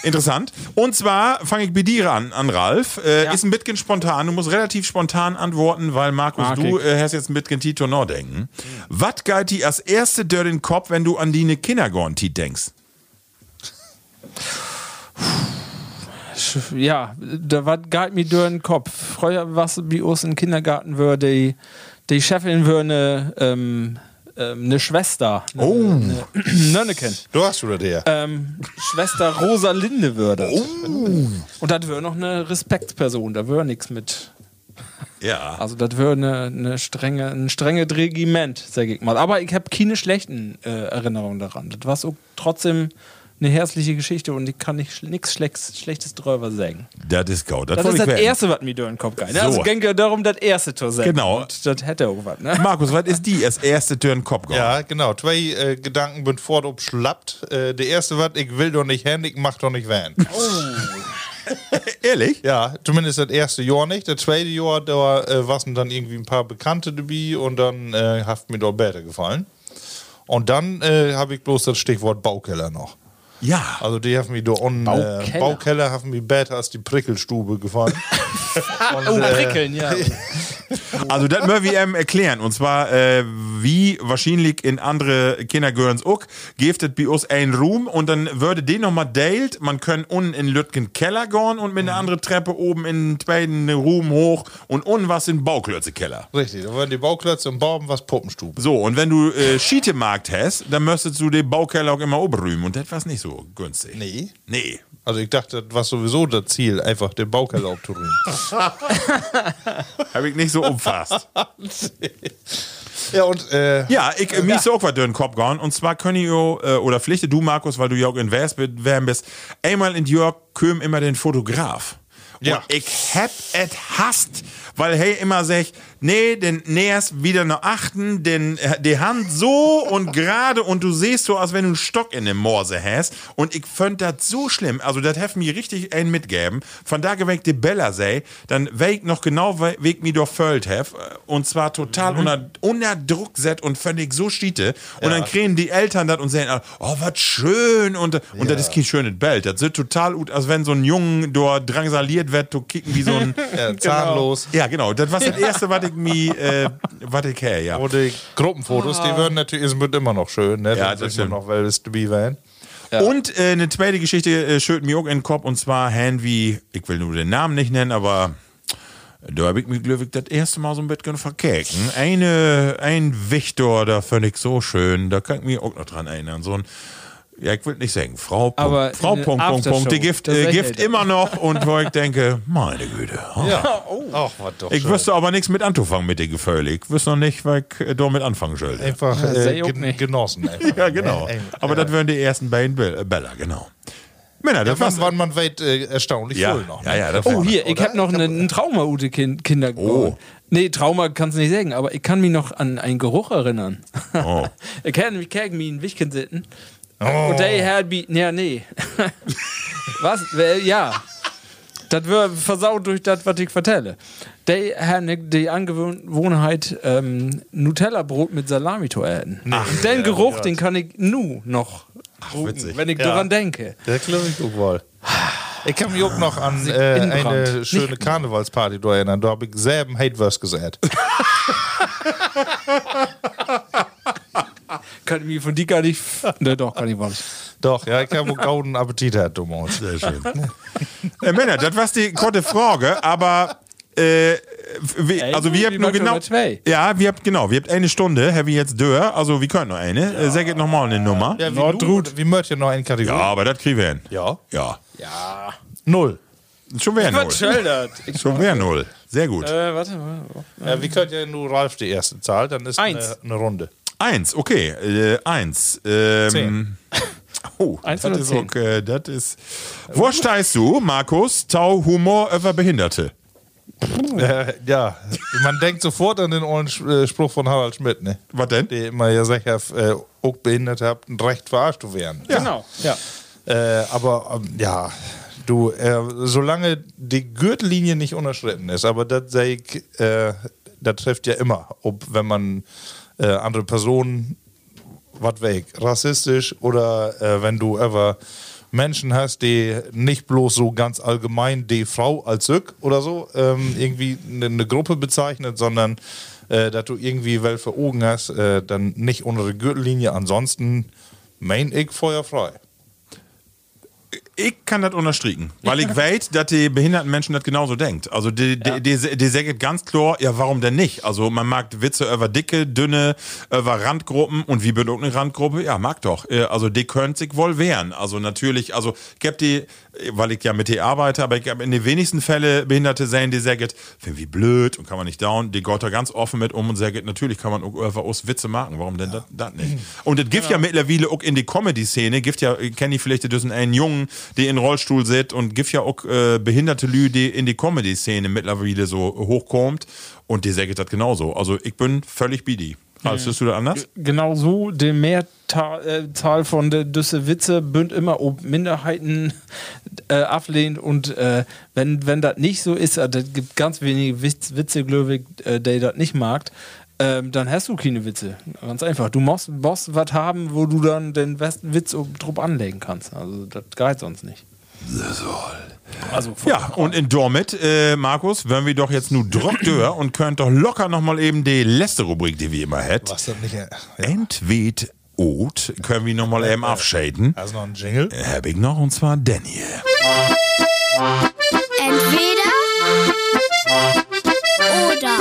Interessant. Und zwar fange ich bei dir an, an Ralf. Äh, Ja. Ist ein bisschen spontan. Du musst relativ spontan antworten, weil Markus, Ah, okay. du äh, hast jetzt ein bisschen Tito noch denken. Was galt dir als erste durch den Kopf, wenn du an die Kindergarten denkst? Ja, da war galt mir durch den Kopf. Früher was wie uns im Kindergarten würde, die, die Chefin würde ähm, ähm, eine Schwester, eine, Oh. eine [clears throat] Nönneken. Du hast wieder der. Ähm, Schwester Rosalinde würde. Und das wäre noch eine Respektsperson, da wäre nichts mit. Ja. Also das wäre eine, eine strenge, ein strenges Regiment, sag ich mal. Aber ich habe keine schlechten äh, Erinnerungen daran. Das war so trotzdem eine herzliche Geschichte und ich kann nicht nichts Schlechtes, Schlechtes drüber sagen. Das ist gut. Das, wollte ist das werden. Erste, was mir durch den Kopf geht. Ne? So. Also ging ja darum, das Erste zu sagen. Genau. Und das hätte auch was. Ne? Markus, was ist die als erste durch den Kopf gegangen? Ja, genau. Zwei äh, Gedanken bin fort ob schlappt. Äh, der erste war, ich will doch nicht hin, ich mach doch nicht van. [laughs] Ehrlich? Ja, zumindest das erste Jahr nicht. Das zweite Jahr, da äh, waren dann irgendwie ein paar Bekannte dabei und dann äh, hat mir doch besser gefallen. Und dann äh, habe ich bloß das Stichwort Baukeller noch. Ja. Also die haben mich da on Baukeller. Baukeller, äh, Baukeller haben mich besser als die Prickelstube gefallen. [laughs] Und, Oh, äh, prickeln, ja. [laughs] Also das müssen wir ihm erklären. Und zwar, äh, wie wahrscheinlich in andere Kindergehörens auch, gibt es bei uns einen Room und dann würde den nochmal deilt. Man kann unten in Lütgen Keller gehen und mit einer anderen Treppe oben in den zweiten Room hoch und unten was in Bauklötze Keller. Richtig, da waren die Bauklötze und Baum was Puppenstube. So, und wenn du äh, Schietemarkt hast, dann müsstest du den Baukeller auch immer obrühmen und das war nicht so günstig. Nee. Nee. Also ich dachte, das war sowieso das Ziel, einfach den Baukeller aufzurühmen. [laughs] [laughs] Habe ich nicht so umfasst. ja, und äh, Ja, ich, äh, mir ist auch was durch den Kopf gegangen. Und zwar können ihr, äh, oder pflichte du, Markus, weil du ja auch in werden bist, einmal in Jörg küm immer den Fotograf. Ja. Und ich hab et hasst, weil hey immer sagt, nee, den näherst wieder noch achten, denn äh, die Hand so und gerade und du siehst so, als wenn du einen Stock in dem Morse hast. Und ich fand das so schlimm. Also, das hat mir richtig einen mitgeben. Von da geweckt die Bella sei, dann weg noch genau, we- weg mir doch fölt hef. Und zwar total unter, unter Druck set und völlig so schiete. Und dann kriegen die Eltern das und sagen, oh, was schön. Und, und das ist kein schönes Bild. Das sieht total gut, als wenn so ein Jungen dort drangsaliert wird, du kicken wie so ein. [laughs] äh, [laughs] zahnlos. Ja, genau. Das war das erste, was ich mir, äh, was ich her, ja. Und die Gruppenfotos, die würden natürlich, es wird immer noch schön, ne? Ja, das man stimmt. noch, weil es dabei werden. Und äh, eine zweite Geschichte äh, schürt mir auch in den Kopf und zwar wie, ich will nur den Namen nicht nennen, aber da habe ich mich glücklich das erste Mal so ein bisschen verkecken. Eine, ein Victor, da fand ich so schön, da kann ich mich auch noch dran erinnern. So ein, ja, ich will nicht sagen, Frau, Punkt, Aber Frau, der Punkt, Punkt, Punkt, die Gift, äh, Gift ja. immer noch [laughs] und wo ich denke, meine Güte. oh. Ja. Ach, was doch Ich schön. wüsste aber nichts mit anzufangen mit den Gefühlen. Ich wüsste noch nicht, was ich äh, damit anfangen sollte. Einfach äh, ich auch gen nicht. genossen. [laughs] Einfach. Ja, genau. Äh, äh, Aber das wären die ersten beiden Bill- äh, Bella, genau. Männer, das Ja, war's. wann, wann man weit äh, erstaunlich Ja, voll noch. ja, ja, das Oh, hier, ich habe noch eine, ein Trauma, Ute kind, Kinder Oh. Nee, Trauma kannst du nicht sagen, aber ich kann mich noch an einen Geruch erinnern. Oh. [laughs] ich kann mich gegen mich in Wichken sitzen. Oh. Und der hat wie, nee, nee. [laughs] was? Ja. Das wird versaut durch das, was ich vertelle. Der hat ne- die Angewohnheit, ähm, Nutella-Brot mit Salami zu essen. Und den Geruch, den kann ich nu noch rufen, witzig. wenn ich Ja. daran denke. Der glaube ich auch wohl. Ich kann mich auch noch an äh, eine schöne Nicht- Karnevalsparty erinnern. Da habe ich selben Hatewurst gesät. [laughs] [laughs] Kann ich mich von die gar nicht. [laughs] ne, doch, kann ich nicht. Doch, ja, ich habe auch gauden Appetit gehabt, du Mond. Sehr schön. [laughs] äh, Männer, das war die kurze Frage, aber äh, wie, also wir habt nur genau. Ja, wir habt genau, wir habt eine Stunde, haben wir jetzt dör, also wir können noch eine. Äh, sag jetzt nochmal eine Nummer. Ja, Ja, wie, du, wie möchtet ihr noch eine Kategorie? aber das kriegen wir hin. Ja. Ja. Null. Schon wäre null. [laughs] Schon wäre null. Sehr gut. äh, warte mal. Ja, wie könnt ihr nur Ralf die erste Zahl? Dann ist Eins. eine, eine Runde. Eins, okay. Äh, eins. Ähm, Zehn. [laughs] Oh, Eins das oder ist, äh, das ist. Wo stehst du, Markus? Tau Humor über Behinderte. Äh, ja, man denkt sofort an den ollen äh, Spruch von Harald Schmidt, ne? Was denn? Der immer ja sagt, äh, auch Behinderte habt ein Recht verarscht zu werden. Genau. Ja. Äh, aber ähm, ja, du, äh, solange die Gürtellinie nicht unterschritten ist, aber das sei ich, äh, das trifft ja immer, ob wenn man äh, andere Personen was weg, rassistisch oder äh, wenn du ever Menschen hast, die nicht bloß so ganz allgemein die Frau als Sück oder so ähm, irgendwie eine, eine Gruppe bezeichnet, sondern äh, dass du irgendwie welche Augen hast, äh, dann nicht unter der Gürtellinie. Ansonsten mein ich feuerfrei. Ich kann das unterstrichen, weil ich weiß, dass die behinderten Menschen das genauso denkt. Also die, die, die, die sagen ganz klar, ja, warum denn nicht? Also man mag Witze über dicke, dünne, über Randgruppen und wie bedeutet eine Randgruppe? Ja, mag doch. Äh, Also die können sich wohl wehren. Also natürlich, also ich hab die, weil ich ja mit die arbeite, aber ich habe in den wenigsten Fällen Behinderte sehen, die sagen, wie blöd und kann man nicht down. Die geht da ganz offen mit um und sagen, natürlich kann man auch uns Witze machen. Warum denn das das nicht? Und es gibt ja mittlerweile auch in die Comedy-Szene, gibt ja, kenne ich vielleicht diesen einen Jungen, der in Rollstuhl sitzt und gibt ja auch äh, behinderte Lü, die in die Comedy-Szene mittlerweile so hochkommt und die sagen das genauso. Also ich bin völlig bidi. Also, siehst du das anders? Genau so, die Mehrzahl äh, Zahl von der Düsse Witze bünd immer ob Minderheiten äh, ablehnt und äh, wenn, wenn das nicht so ist, äh, das gibt ganz wenige Witz, Witze, glaube ich, äh, der das nicht mag, ähm, dann hast du keine Witze. Ganz einfach. Du musst, musst was haben, wo du dann den West Witz oben drauf anlegen kannst. Also das geht sonst nicht. Also Ja, und in Dormit, äh, Markus, wenn wir doch jetzt nur Druckdör und könnt doch locker nochmal eben die letzte Rubrik, die wir immer hätten. Was das nicht. Ja. Entwed Ot können wir nochmal eben abschäden. Also noch ein Jingle. Hab ich noch, und zwar Daniel. Entweder oder.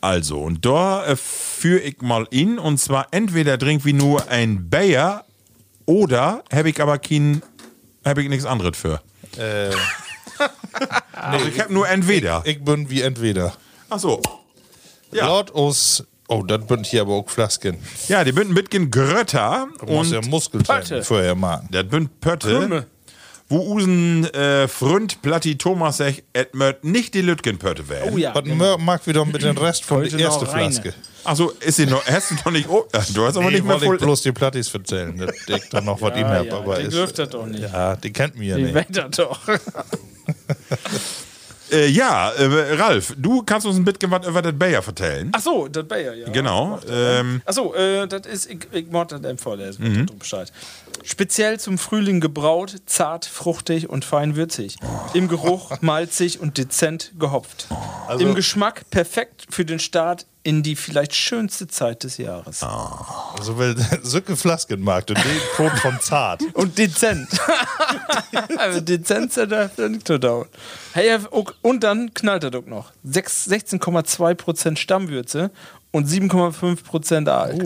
Also, und da äh, führe ich mal in, und zwar entweder trink wie nur ein Bayer oder habe ich aber kein, habe ich nichts anderes für. Äh, [laughs] Also ich habe nur entweder. ich bin wie entweder. Ach so. Ja. Laut aus. Oh, das bin hier aber auch Flasken. Ja, die bünden mitgen Grötter Du musst und ja Pötte. vorher machen. das bünd Pötte. Krümme. Wo usen äh, Fründ Platti Thomas sech, et möt nicht die Lütgenpötte werden. Oh ja. Was mag wieder mit dem Rest von der ersten. Flaske. Achso, ist sie noch, hast du noch nicht, oh, du hast aber Nee, nicht mehr wollte ich voll. bloß die Plattis erzählen, dass ich dann noch was ihm hab, ja, aber die dürft das doch nicht. Ja, die kennt mir ja Die nicht. das doch. [laughs] Äh, ja, äh, Ralf, du kannst uns ein bisschen was über das Bayer vertellen. Ach so, das Bayer, ja. Genau. Ähm, Ach so, äh, das ist, ich, ich mod das vorlesen, Mhm. mhm. Bescheid. Speziell zum Frühling gebraut, zart, fruchtig und fein würzig. Im Geruch [laughs] malzig und dezent gehopft. Also Im Geschmack perfekt für den Start in die vielleicht schönste Zeit des Jahres. Also, weil [laughs] Sücke Flasken mag und den Ton von zart. [laughs] Und dezent. [laughs] also dezent nicht zu dauern. Hey, und dann knallt er doch noch. Sechs- 16,2% Stammwürze und 7,5% Alk.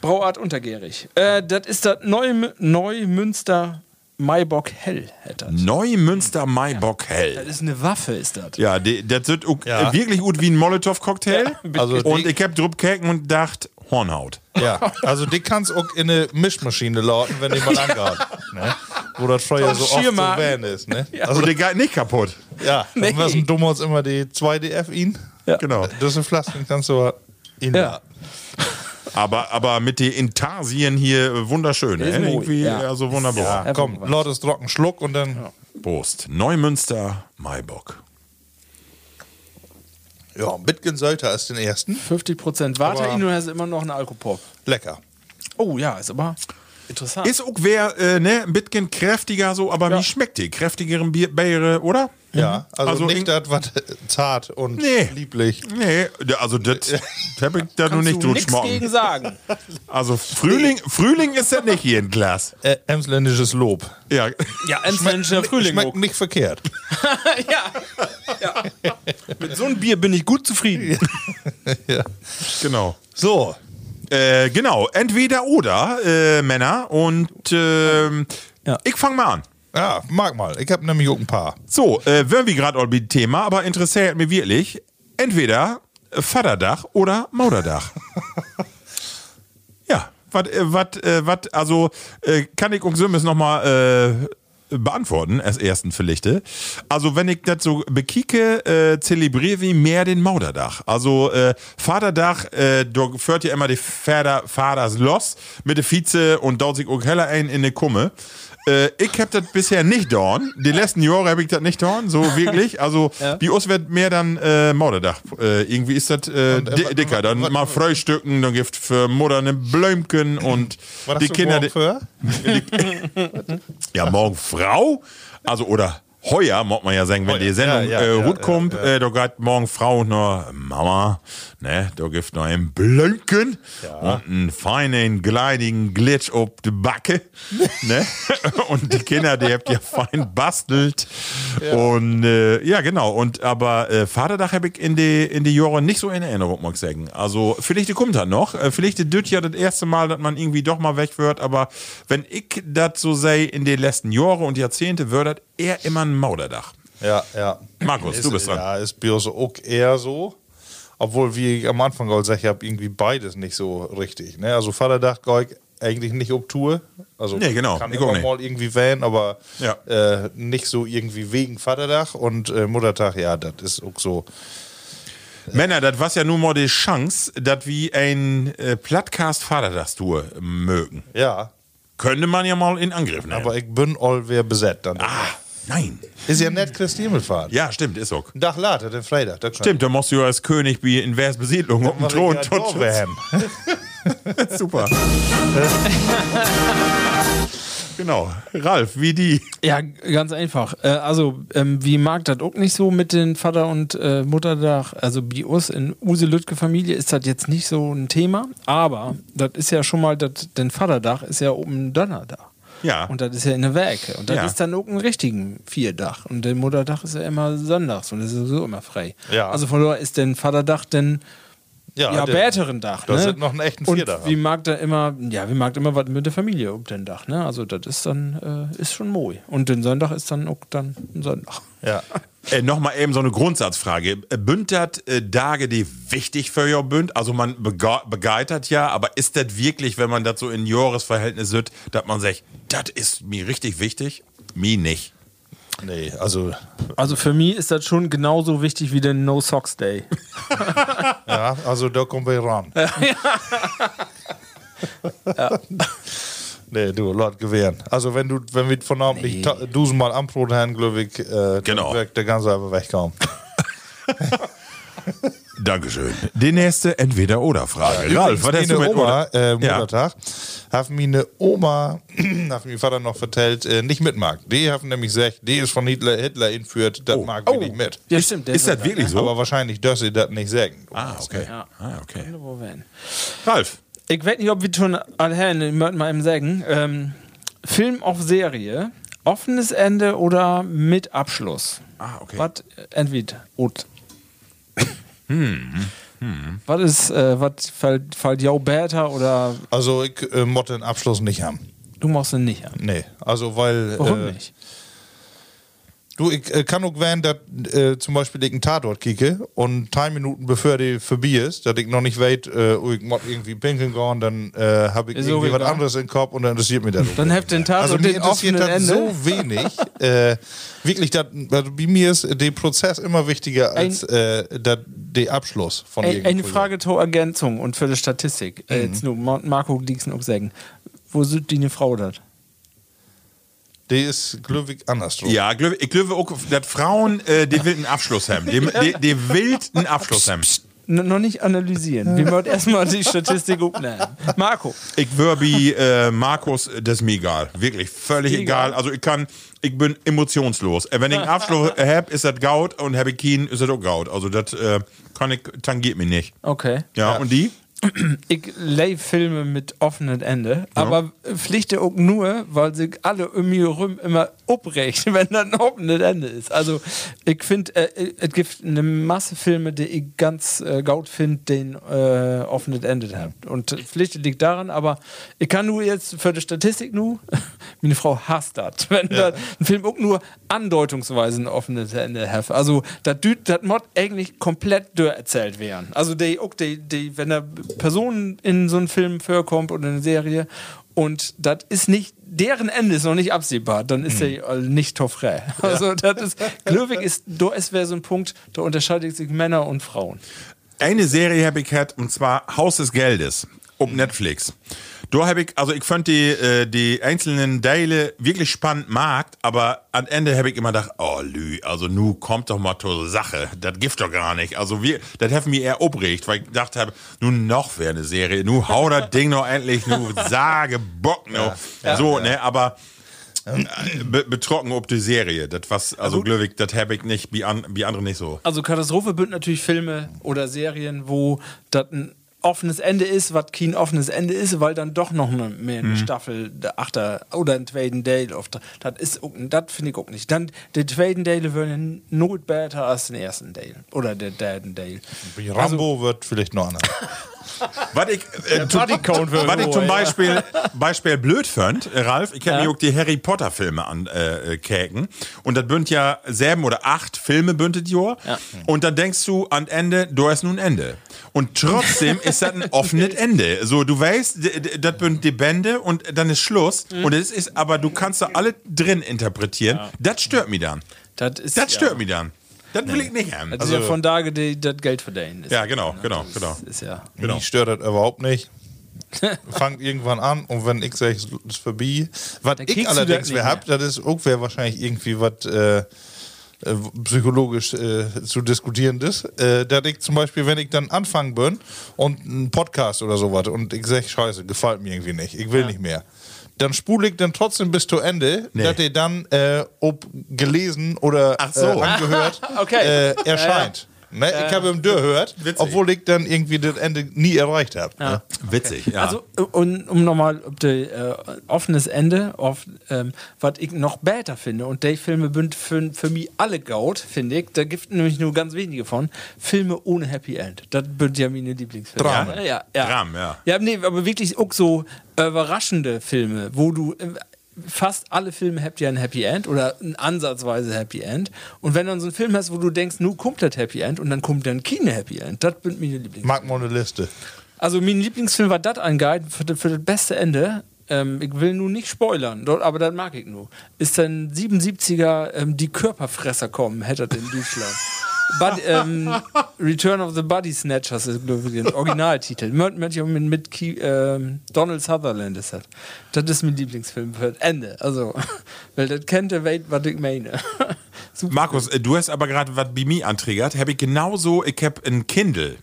Brauart untergärig. Äh, das ist das Neu Neumünster Maibock Hell. hätte das. Neumünster Maibock Das Hell. ist eine Waffe, ist das. Ja, die, das wird Ja. wirklich gut wie ein Molotow-Cocktail. [laughs] Ja, Also und ich hab drüber gekeken und dacht, Hornhaut. Ja, also die kannst auch in eine Mischmaschine lauten, wenn die mal [laughs] angeht. Ne? Wo das Feuer so oft so Schiermarken. van ist. Ne? Also die geht nicht kaputt. Ja, Nee. was ein Dummholz immer die 2DF ihn. Ja. Genau. Das sind Flasken, kannst du ihn Ja. [laughs] Aber, aber mit den Intarsien hier äh, wunderschön. Ist Äh? Irgendwie, ja. also wunderbar. Ja, komm, lautes trocken Schluck und dann. Prost. Neumünster Maibock. Ja, bisschen Sölter ist den ersten. 50% Water, Aber- in und hast immer noch einen Alkopop. Lecker. Oh ja, ist aber interessant. Ist auch wer, äh, ne, ein bisschen kräftiger so, aber Ja. wie schmeckt die? Kräftigeren Bier, Biere, oder? Ja, also, Also in- nicht das, was [laughs] zart und Nee. lieblich. Nee, also das hab ich da Kannst nicht du nichts gegen sagen. [laughs] Also Frühling, Frühling ist das nicht hier ein Glas. Äh, emsländisches Lob. Ja, Ja, Emsländischer Frühling. Schmeckt nicht verkehrt. [laughs] ja. ja. Mit so einem Bier bin ich gut zufrieden. ja. genau. So, Äh, genau, entweder oder, äh, Männer. Und ähm, Ja. ich fange mal an. Ja, mag mal. Ich habe nämlich auch ein paar. So, äh, wir gerade all beim Thema, aber interessiert mich wirklich, entweder Vaterdach oder Mauderdach. [laughs] ja, was, äh, was, äh, was, also äh, kann ich uns Sümmes nochmal äh, beantworten, als ersten Verlichte. Also, wenn ich das so bekicke, äh, zelebriere ich mehr den Mauderdach. Also, äh, Vaterdach, äh, da führt ja immer die Vater, Vaters los mit der Vize und dort sich auch heller ein in die Kumme. Äh, ich hab das bisher nicht dorn. Die letzten Jahre habe ich das nicht dorn, so wirklich. Also, [laughs] wie uns wird mehr dann äh, Mauderdach. Äh, irgendwie ist das äh, Und, äh, dicker. Dann wa- mal Frühstücken, dann gibt für Mutter eine Blümchen und Was die Kinder. morgen für? [laughs] Ja, morgen Frau, also oder heuer, muss man ja sagen, wenn die Sendung Ja, ja, äh, ja, gut kommt, äh, da geht morgen Frau noch, Mama, ne, da gibt noch ein Blönken und einen feinen, gleidigen Glitch ob die Backe, [laughs] ne, und die Kinder, die habt ihr fein bastelt und äh, ja, genau, und aber äh, Vaterdach habe ich in die, in die Jahre nicht so in Erinnerung, muss ich sagen. Also, vielleicht kommt das noch, äh, vielleicht ist das ja das erste Mal, dass man irgendwie doch mal weg wird, aber wenn ich das so sehe, in den letzten Jahren und Jahrzehnte, wird das eher immer ein Mauderdach. Ja, ja. Markus, du bist dran. Ja, ist bei uns auch eher so. Obwohl, wie ich am Anfang gesagt habe, irgendwie beides nicht so richtig. Ne? Also Vaterdach gehe ich eigentlich nicht ob Tour. Also Nee, genau. kann Ich immer mal irgendwie wählen, aber Ja. äh, nicht so irgendwie wegen Vaterdach und äh, Muttertag, ja, das ist auch so. Männer, das war ja nur mal die Chance, dass wir ein äh, Plattcast Vaterdachtstour mögen. Ja, Könnte man ja mal in Angriff nehmen. aber ich bin all wer besetzt dann. ah, Nein. Ist ja nett Christi Himmelfahrt. Ja, stimmt, ist auch. Ein Tag later, den Freitag. das kann- Stimmt, da musst du ja als König wie in Wers Besiedlung auf dem Thron ja tot da werden. Super. [laughs] genau. Ralf, wie die. Ja, ganz einfach. Äh, also, ähm, wie mag das auch nicht so mit den Vater- und äh, Mutterdach? Also, bei uns in Use Lütke Familie ist das jetzt nicht so ein Thema, aber das ist ja schon mal, das, den Vaterdach ist ja oben Donnerdach. Ja. Und das ist ja in der Werke. Und das Ja. ist dann auch ein richtigen Vierdach. Und der Mutterdach ist ja immer sonntags und das ist sowieso immer frei. Ja. Also von daher ist den Vaterdach denn ja, der- bärteren Dach. Das ne? sind noch einen echten Und Vierdach. wie mag da immer, ja, wie mag da immer was mit der Familie um den Dach, ne? Also das ist dann, äh, ist schon moi. Und den Sonntag ist dann auch dann ein Sonntag. Ja. [laughs] Äh, Nochmal eben so eine Grundsatzfrage. Äh, Bünd das äh, Tage, die wichtig für ihr bünd? Also man begeistert ja, aber ist das wirklich, wenn man das so in Jahresverhältnis sieht, dass man sagt, das ist mir richtig wichtig? Mir nicht. Nee, also, Also für mich ist das schon genauso wichtig wie der No Socks Day. [laughs] ja, also da kommen wir ran. [laughs] [laughs] Nee, du, Lord gewähren. Also wenn du, wenn wir von Abend nicht ta- tausendmal Ambrot haben, glaube ich, äh, Genau. dann wird der ganze einfach wegkommen. Dankeschön. Die nächste Entweder-Oder-Frage. Ralf, was hast du meine mit Oma, Oder? äh, Ja. Muttertag, hat mir eine Oma, [clears throat] hat mir Vater noch vertellt, äh, nicht mitmag. Die haben nämlich gesagt, die ist von Hitler, Hitler entführt, das mag wir nicht mit. Ja, stimmt. der Ist das wirklich so? Aber wahrscheinlich dürfen sie das nicht sagen. ah, okay. Ja. Ah, okay. Ralf. Ich weiß nicht, ob wir schon alle Herren, ich möchte mal eben sagen, ähm, Film auf Serie, offenes Ende oder mit Abschluss? Ah, okay. Was entweder und. Was ist, äh, was fällt, fällt jou besser oder Also ich äh, motte den Abschluss nicht haben. du machst ihn nicht an? Nee, also weil... Warum äh, nicht? Du, ich äh, kann auch wählen, dass äh, zum Beispiel ich einen Tatort kicke und drei Minuten bevor die vorbei ist, dass ich noch nicht weiß, äh, oh, ich muss irgendwie pinkeln gehen, dann äh, habe ich so irgendwie was anderes im Kopf und dann interessiert mich das. Dann habt den Tatort also den interessiert das Ende. so wenig. [laughs] äh, wirklich, dat, also bei mir ist der Prozess immer wichtiger als äh, der Abschluss von irgendeinem eine. Frage zur Ergänzung und für die Statistik. Äh, jetzt nur Mar- Marco Dieksen auch sagen. Wo sind die eine Frau das? Die ist glücklich andersrum. Ja, ich glaube auch, dass Frauen, äh, die will einen Abschluss haben. Die, die, die will einen Abschluss haben. N noch nicht analysieren. Wir wollen erstmal die Statistik aufnehmen. Marco. Ich würde wie äh, Markus, das ist mir egal. Wirklich, völlig Egal. egal. Also ich kann, ich bin emotionslos. Äh, Wenn ich einen Abschluss [laughs] habe, ist das Gaut und habe ich keinen, ist das auch Gaut. Also das äh, kann ich, tangiert mich nicht. Okay. Ja, und die? Ich leih Filme mit offenem Ende, aber pflichte auch nur, weil sich alle um mich herum immer abbrechen, [laughs] wenn das ein offenes Ende ist. Also ich finde, äh, es gibt eine Masse Filme, die ich ganz äh, gaut finde, den äh, offenes Ende haben. Und Pflichte liegt daran, aber ich kann nur jetzt für die Statistik nur, [laughs] meine Frau hasst das, [laughs] wenn das ein Film auch nur andeutungsweise ein offenes Ende hat. Also das mod eigentlich komplett erzählt werden. Also die, auch die, die, wenn da Personen in so einen Film vorkommt oder eine Serie und das ist nicht, deren Ende ist noch nicht absehbar, dann ist äh, nicht toffrei. [laughs] Also das ist, Glöwig ist, da ist wäre so ein Punkt, da unterscheidet sich Männer und Frauen. Eine Serie habe ich gehabt, und zwar Haus des Geldes auf Netflix. Da habe ich, also ich fand die, äh, die einzelnen Teile wirklich spannend mag, aber am Ende habe ich immer gedacht, oh Lü, also nu kommt doch mal zur Sache, das gibt doch gar nicht. Also wir, das hat mich eher obregt, weil ich gedacht habe, nun noch wäre eine Serie, nu hau das [laughs] Ding noch endlich, nu sage Bock noch. so, ne, aber äh, be betrocken ob die Serie, das was, also Glöwig, das habe ich nicht, wie, an, wie andere nicht so. Also Katastrophe bünd natürlich Filme oder Serien, wo das ein offenes Ende ist, was kein offenes Ende ist, weil dann doch noch eine, mehr eine Staffel, der Achter oder ein Teil auf der- das ist das finde ich auch nicht. Dann der zweiten Teil würden not besser als den ersten Teil oder der Teil. Wie Rambo wird vielleicht noch anders. [laughs] Was ich, äh, tu- was ich zum ja. Beispiel, Beispiel blöd fand, äh, Ralf, ich habe Ja. mir auch die Harry Potter Filme an äh, äh, käken und das bünd ja sieben oder acht Filme bündet Jahr Ja. und dann denkst du an Ende, du hast nun Ende und trotzdem ist das ein [laughs] offenes Ende. So, du weißt, das bünd die Bände und dann ist Schluss Mhm. und es ist, aber du kannst da alle drin interpretieren. Das stört mich dann. Das ist Das stört ja, mich dann. Das will ich nicht haben. Das ist ja von da, die das Geld verdienen. Ist Ja, genau, genau, genau. Ist ja. Genau. Mich stört das überhaupt nicht. [laughs] fangt irgendwann an und wenn ich sage, es ist vorbei. Was Dann ich allerdings das nicht wer hab, das ist auch wer wahrscheinlich irgendwie was äh, äh, psychologisch äh, zu diskutieren ist, äh, dass ich zum Beispiel, wenn ich dann anfangen bin und einen Podcast oder sowas und ich sage, scheiße, gefällt mir irgendwie nicht, ich will nicht mehr. Dann spule ich dann trotzdem bis zu Ende, Nee. dass der dann äh, ob gelesen oder so. äh, angehört [laughs] Okay. äh, erscheint. Ne? Ich habe ihm gehört, Witzig. obwohl ich dann irgendwie das Ende nie erreicht habe. Ne? [laughs] Witzig, ja. Also, und, um nochmal auf das äh, offenes Ende, auf, ähm, was ich noch besser finde, und die Filme sind für, für mich alle gaut, finde ich, da gibt nämlich nur ganz wenige von, Filme ohne Happy End. Das sind ja meine Lieblingsfilme. Drama. Ja, ja. Dram, ja. Ja, nee, aber wirklich auch so überraschende Filme, wo du. Fast alle Filme habt ja ein Happy End oder ein ansatzweise Happy End. Und wenn du dann so einen Film hast, wo du denkst, nu kommt das Happy End und dann kommt dann keine Happy End, das sind meine Lieblingsfilme. Mag mal eine Liste. Also mein Lieblingsfilm war das angeht für, das- für das beste Ende. Ähm, ich will nur nicht spoilern, dort, aber das mag ich nur. Ist dann 77er ähm, die Körperfresser kommen, hätte das in Deutschland. [laughs] But, ähm, Return of the Body Snatchers ist, der Originaltitel. Mit, mit, Key, ähm, Donald Sutherland ist das. Das ist mein Lieblingsfilm für das Ende. Also, [laughs] weil das kennt der Welt, was ich meine. [laughs] Markus, äh, du hast aber gerade was bei mir antriggert. Habe ich genauso, ich habe ein Kindle.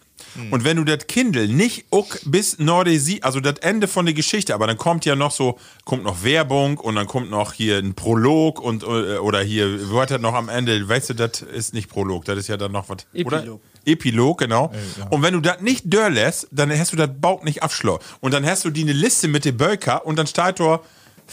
Und wenn du das Kindle nicht auch bis Norde sie, also das Ende von der Geschichte, aber dann kommt ja noch so, kommt noch Werbung und dann kommt noch hier ein Prolog und äh, oder hier, hat das noch am Ende, weißt du, das ist nicht Prolog, das ist ja dann noch was. Oder? Epilog. Epilog, genau. Und wenn du das nicht dörlässt, dann hast du das Baut nicht abschloss. Und dann hast du die eine Liste mit den Böker und dann steht da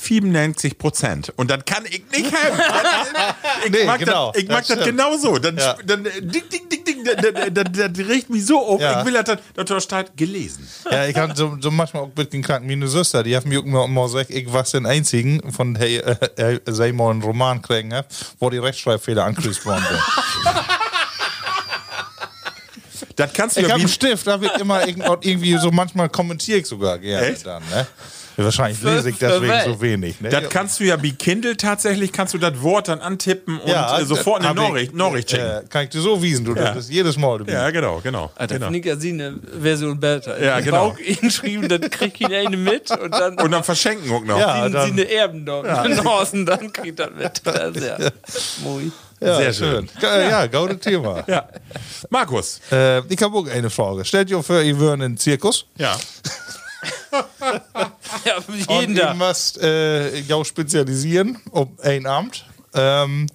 97 Prozent. Und dann kann ich nicht helfen. [laughs] ich Nee, mag genau. das, ich mag Das das stimmt. genau so. Dann, Ja. dann äh, ding, ding, ding, ding, das, das, das, das riecht mich so auf. Ja. Ich will, das da steht gelesen. Ja, ich habe so, so manchmal auch mit den kranken meine Schwester, die haben mir immer, gesagt, ich war den einzigen von hey, äh, äh, sei mal einen Roman kriegen hab, wo die Rechtschreibfehler angekriegt worden sind. Das kannst du Ich ja habe wie, einen Stift, da wird immer irgend- irgendwie so, manchmal kommentiere ich sogar gerne Echt? dann, ne? Ja, wahrscheinlich lese ich deswegen so wenig, ne? das kannst du ja wie Kindle tatsächlich, kannst du das Wort dann antippen und äh, sofort eine hab ich, Nachricht, Nachricht schicken. Äh, kann ich dir so wiesen, du, Ja. das jedes Mal. Du ja, genau, genau. Alter, genau. ich ja sie eine Version besser. Ja, Ich genau. Bauch ihn schrieben, dann krieg ich ihn eine mit und dann Und dann verschenken auch noch. Ja, dann- sie eine Erben dort in Horsen, dann kriegt er mit. Das ist ja [laughs] moi. ja, sehr schön. Ja, ja gaude Thema. Ja. Markus. Äh, ich habe auch eine Frage. Stellt ihr vor, ihr würdet in einen Zirkus Ja. [laughs] [laughs] Ja, jeden Tag. müsst äh, jou spezialisieren um ein Amt. Ähm,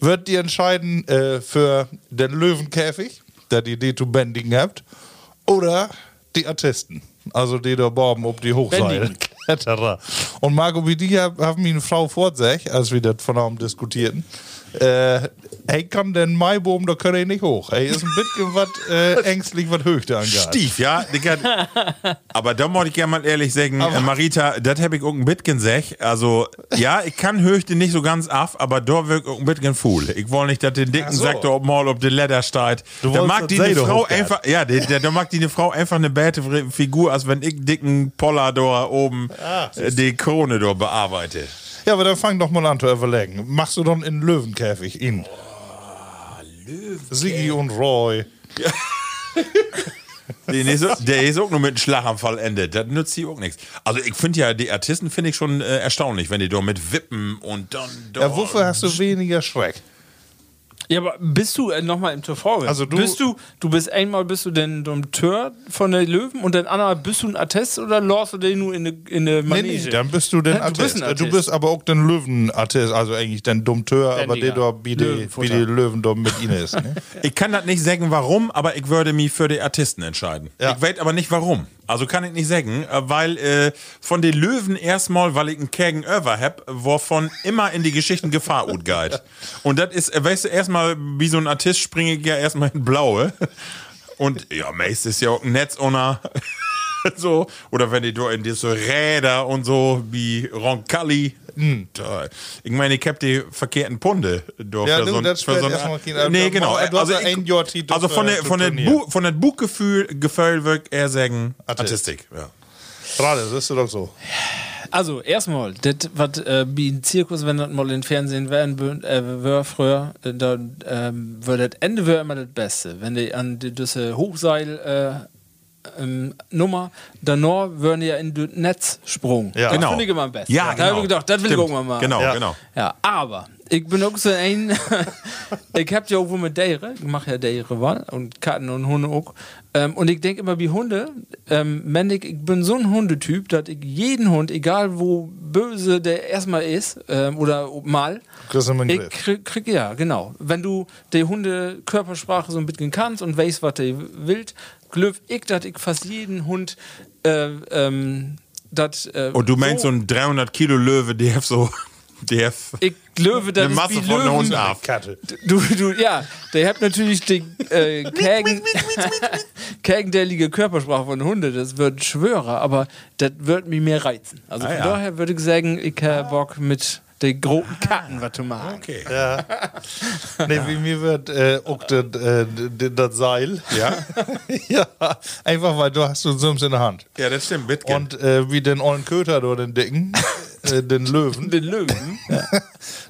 wird ihr entscheiden äh, für den Löwenkäfig, da die die zu bändigen habt, oder die Artisten, also die da oben ob die Hochseil. Bändigen. Kletterer. [laughs] Und Marco, wie die hab- haben mir eine Frau vorsagt, als wir das von einem diskutierten. Äh, er kann den Maibaum, da kann er nicht hoch. Er ist ein bisschen was äh, ängstlich, was Höchste angeht. Stief, ja. Aber da muss ich gerne mal ehrlich sagen, äh, Marita, das habe ich auch ein bisschen gesagt. Also, ja, ich kann Höchste nicht so ganz af, aber da wirkt auch ein bisschen fool. Ich will nicht, dass den Dicken so. sagt, ob mal, ob der Leder. Du Da mag die eine Frau einfach, ja, da mag die eine Frau einfach eine bäte Figur, als wenn ich dicken Poller da oben Ah, äh, die Krone da bearbeite. Ja, aber dann fang doch mal an zu überlegen. Machst du dann in Löwenkäfig ihn? Löwen. Sigi und Roy. [laughs] Den ist, auch- der ist auch nur mit einem Schlaganfall endet. Das nützt sie auch nichts. Also ich finde ja, die Artisten finde ich schon äh, erstaunlich, wenn die da mit Wippen und dann. Da Ja, wofür hast du weniger Schreck? Ja, aber bist du äh, nochmal im TV? Also du- bist du, du bist einmal bist du denn Dompteur von der Löwen und dann andermal bist du ein Artist oder läufst du den nur in eine in eine Nee, Manege? nee, dann bist du den Ja, du bist Äh, Du bist aber auch den Löwenartist, also eigentlich den Dompteur, aber der da wie die, Löwenfutter. wie die Löwen da mit ihnen ist. Ne? [laughs] Ich kann das nicht sagen, warum, aber ich würde mich für die Artisten entscheiden. Ja. Ich weiß aber nicht warum. Also kann ich nicht sagen, äh, weil äh, von den Löwen erstmal, weil ich einen Kägen over hab, wovon immer in die Geschichten Gefahr geht. Und das ist, äh, weißt du, erstmal wie so ein Artist springe ich ja erstmal in Blaue. Und ja, meist ist ja auch ein Netzohner. [laughs] so, oder wenn die in diese Räder und so, wie Roncalli. Da. Ich meine, ich hab die verkehrten Punde. Da Ja, so das für so ein- Nee, äh, genau. Also, ein Jahr also von der, von der. Bu, von der Buchgefühl Gefühl wird er sagen Artist. Artistik. Ja. Gerade, das ist doch so. Also, erstmal, das, was äh, wie ein Zirkus, wenn das mal im Fernsehen werden äh, wär früher, äh, dann ähm, wär das Ende wäre immer das Beste. Wenn die an die, diese Hochseil ähm, Nummer, danach würden ja in das Netz sprungen. Ja. Das Genau. finde ich immer am besten. Ja, Da habe genau. ich gedacht, das will Stimmt. ich auch mal machen. Genau, Ja. genau. Ja, aber ich bin auch so ein. [laughs] ich hab ja auch wo mit Dere, ich mache ja Dere Wahl und Katzen und Hunde auch. Ähm, und ich denke immer wie Hunde, ähm, wenn ich, ich bin so ein Hundetyp, dass ich jeden Hund, egal wo böse der erstmal ist ähm, oder mal, Kriegst du ich krieg, krieg, ja, genau. Wenn du die Hunde Körpersprache so ein bisschen kannst und weißt, was der will, glück ich, dass ich fast jeden Hund äh, ähm, das. Äh, Und du meinst so ein 300 Kilo Löwe, der hat [laughs] so, der hat ich löwe, das eine Masse von Löwen. Hund ab. Du, du, ja, der hat natürlich die äh, [laughs] Kägen, [laughs] kägendellige Körpersprache von Hunde, das wird schwörer, aber das wird mich mehr reizen. Also von ja. daher würde ich sagen, ich habe Bock mit den großen Karten, was du magst. Okay. [laughs] Nee, wie mir wird äh, auch das äh, das Seil. Ja? [laughs] ja, einfach weil du hast so Sims in der Hand. Ja, das stimmt, Bitgen. Und äh, wie den ollen Köter oder den Dicken, [laughs] äh, den Löwen, Den Löwen.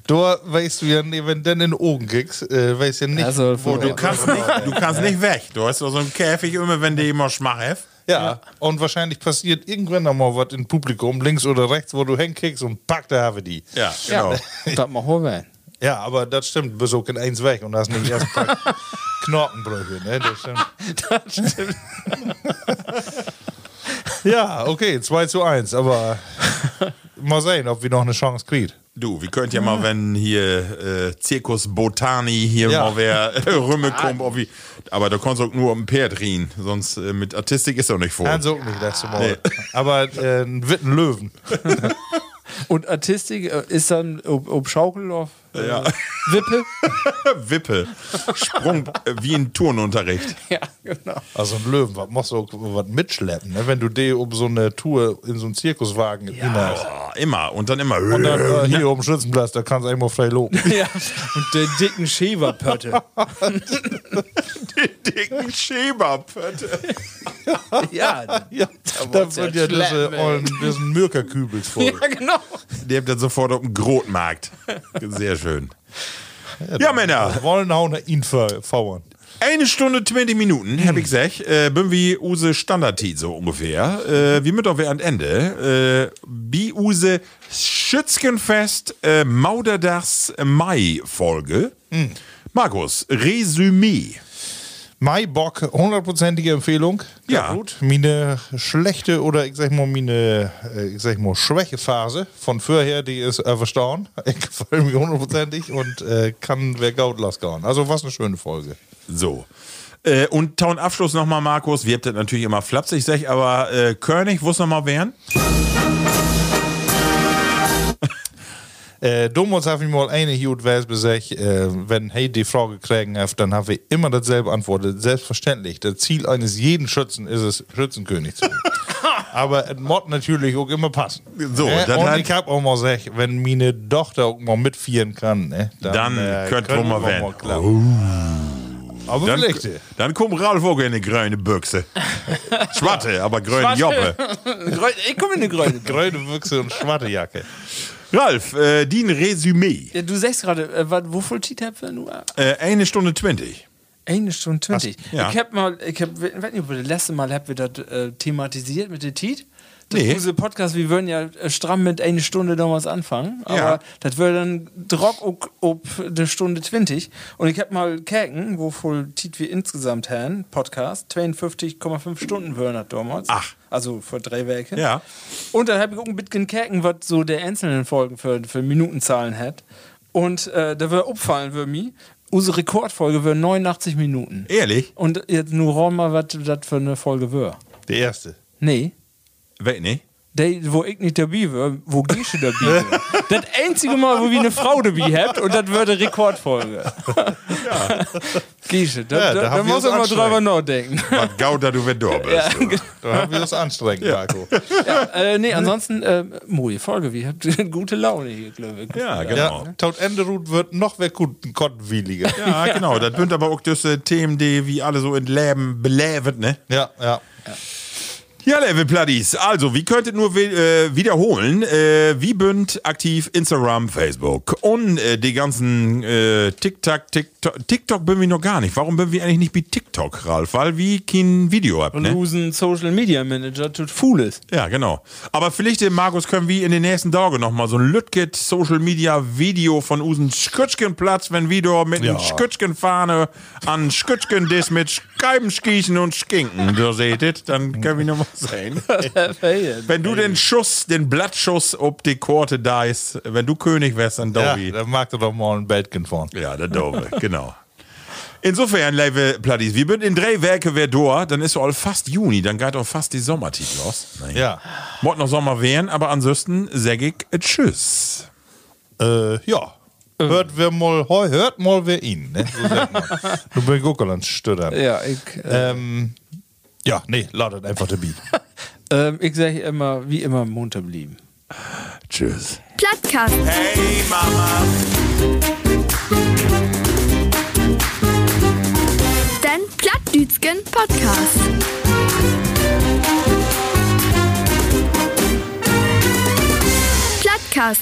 da weißt du ja, nee, wenn du den in den Augen kriegst, äh, weißt du ja nicht, Also, wo du du Du kannst nicht, du kannst nicht weg. Du hast so einen Käfig immer, wenn die immer schmach Ja, und wahrscheinlich passiert irgendwann noch mal was im Publikum, links oder rechts, wo du hinkriegst und pack, da haben wir die. Ja, genau. Ja, das mal holen. Ja, aber das stimmt, du bist auch in eins weg und hast nicht erst ein paar [laughs] Knorkenbrüche, ne? Das stimmt. ja, okay, 2 zu 1, aber [laughs] mal sehen, ob wir noch eine Chance kriegen. Du, wir könnt ja mal, wenn hier äh, Zirkus Botani hier Ja. mal wer [laughs] äh, Rümme kommt, ob wie, aber du kannst auch nur um ein Pferd riehen, sonst äh, mit Artistik ist doch nicht vor. Hans auch nicht letzte Mal. Aber äh, ein Witten Löwen. [laughs] [laughs] Und Artistik äh, ist dann ob, ob Schaukel auf äh, Ja. Wippe? [laughs] Wippe, Sprung äh, wie ein Turnunterricht. [laughs] ja, genau. Also ein Löwen, was musst du was mitschleppen, ne? Wenn du die um so eine Tour in so einen Zirkuswagen hinhast. Oh, immer und dann immer. Und dann äh, hier [laughs] oben Schützenplatz, da kannst du einmal frei loben. Ja. Und der dicken Schäberpötte. die dicken Schäberpötte. ja, Ja, da wird ja ja diese diesen Mürkerkübels voll. ja, genau. Die habt dann sofort auf dem Grotmarkt. Sehr schön. Ja, Männer. Wollen auch ihn ver- fauern. Eine Stunde 20 Minuten, hab ich gesagt, äh, bin wie use Standardtit so ungefähr. Äh, wie mit auf an Ende. Äh, wie use Schützenfest äh, Mauderdachs Mai-Folge. Markus, Resümee. Bock, hundertprozentige Empfehlung. Ja. gut. Meine schlechte oder ich sag mal meine, äh, ich sag mal Schwächephase von vorher, die ist äh, verstauen. [laughs] Ich gefällt mir hundertprozentig und äh, kann wer Gaut losgehen. Also was eine schöne Folge. So. Äh, und Town Abschluss nochmal, Markus. Wir habt das natürlich immer flapsig, sag ich, aber äh, König, wo es nochmal wären? Äh, damals habe ich mal eine Hut gesagt, äh, wenn hey die Frage kriegen hat, dann habe ich immer dasselbe antwortet. Selbstverständlich. Das Ziel eines jeden Schützen ist es, Schützenkönig zu werden. [laughs] Aber es muss natürlich auch immer passen. So, ne? das Und hat- ich habe auch mal gesagt, wenn meine Tochter auch mal mitfieren kann, ne, Dann könnt können wir mal wir werden. klappen. [laughs] Aber Dann, vielleicht. dann kommt Ralf auch in eine grüne Büchse. Schwatte, aber grüne Joppe. Ich komme in eine Gröne. Grüne Büchse und schwarze Jacke. Ralf, äh, din Resümee. Ja, du sagst gerade, äh, wo voll Tiet habt ihr nur? Äh, eine Stunde 20. Eine Stunde 20. ja. Ich hab mal, ich hab, ich weiß nicht, ob wir das letzte Mal habt wir das äh, thematisiert mit der Tiet. Nee. Diese Podcast, wir würden ja äh, stramm mit eine Stunde damals anfangen, aber Ja. das würde dann drock ob, ob eine Stunde 20. Und ich hab mal käken, wo voll Tiet wir insgesamt haben, Podcast, 52,5 Stunden würden das damals. Ach. Also für drei Werke. Ja. Und dann habe ich auch ein bisschen käken, was so der einzelnen Folgen für, für Minutenzahlen hat. Und äh, da wird auffallen für mich, unsere Rekordfolge wird 89 Minuten. Ehrlich? Und jetzt nur räum mal, was das für eine Folge wird. Der erste. Nee. Weet nicht. Der, wo ich nicht dabei war, wo Gische dabei [laughs] war. das einzige Mal, wo wir eine Frau dabei habt und das wird eine Rekordfolge. Ja. [laughs] Gische, da, Ja, da, da da wir muss uns man mal drüber nachdenken. [laughs] Was gauter du wenn du bist. ja, du. Da haben wir das anstrengend, Marco. äh, nee, ansonsten, äh, moje Folge, wir habt gute Laune hier, glaube ich. Ja, Ja, genau. Taut Enderut wird noch wer gut kottenwilliger. Ja, genau. Das sind aber auch diese Themen, die wie alle so in Leben belebt, ne? Ja, ja. Ja, Level Pluddies. Also, wie könntet nur äh, wiederholen? Äh, wie bünd aktiv Instagram, Facebook und äh, die ganzen äh, TikTok, TikTok, TikTok bin wir noch gar nicht. Warum bin wir eigentlich nicht wie TikTok, Ralf? Weil wie kein Video habt, Und ne? usen Social Media Manager tut fool ist. Ja, genau. Aber vielleicht, äh, Markus, können wir in den nächsten Tagen noch mal so ein Lütget Social Media Video von usen Skütschkenplatz, wenn wir da mit Ja. ja. Skütschkenfahne an Skütschken dis mit Scheibenschießen und Skinken, da seht ihr, dann können wir noch sehen. [laughs] Wenn du den Schuss, den Blattschuss ob die Korte da ist, wenn du König wärst, dann Dobi. Ja, da mag du doch mal ein Bettchen fahren. ja der Dobe, [laughs] genau. Insofern, liebe Platties, wir sind in drei Werke wer da, dann ist all fast Juni, dann geht auch fast die Sommertit los. Nein. Ja. Mord noch Sommer werden, aber ansonsten sag ich äh, Tschüss. Äh, ja. Hört wir mal, heu, hört mal wer ihn, ne? So sagt man. [laughs] du bist stüttern. Ja, ich, äh, Ähm, ja, nee, lautet einfach der Beat. [laughs] ähm, ich sage immer, wie immer, munter blieben. Tschüss. Plattcast. Hey Mama. Den Plattdütschen Podcast. Plattcast.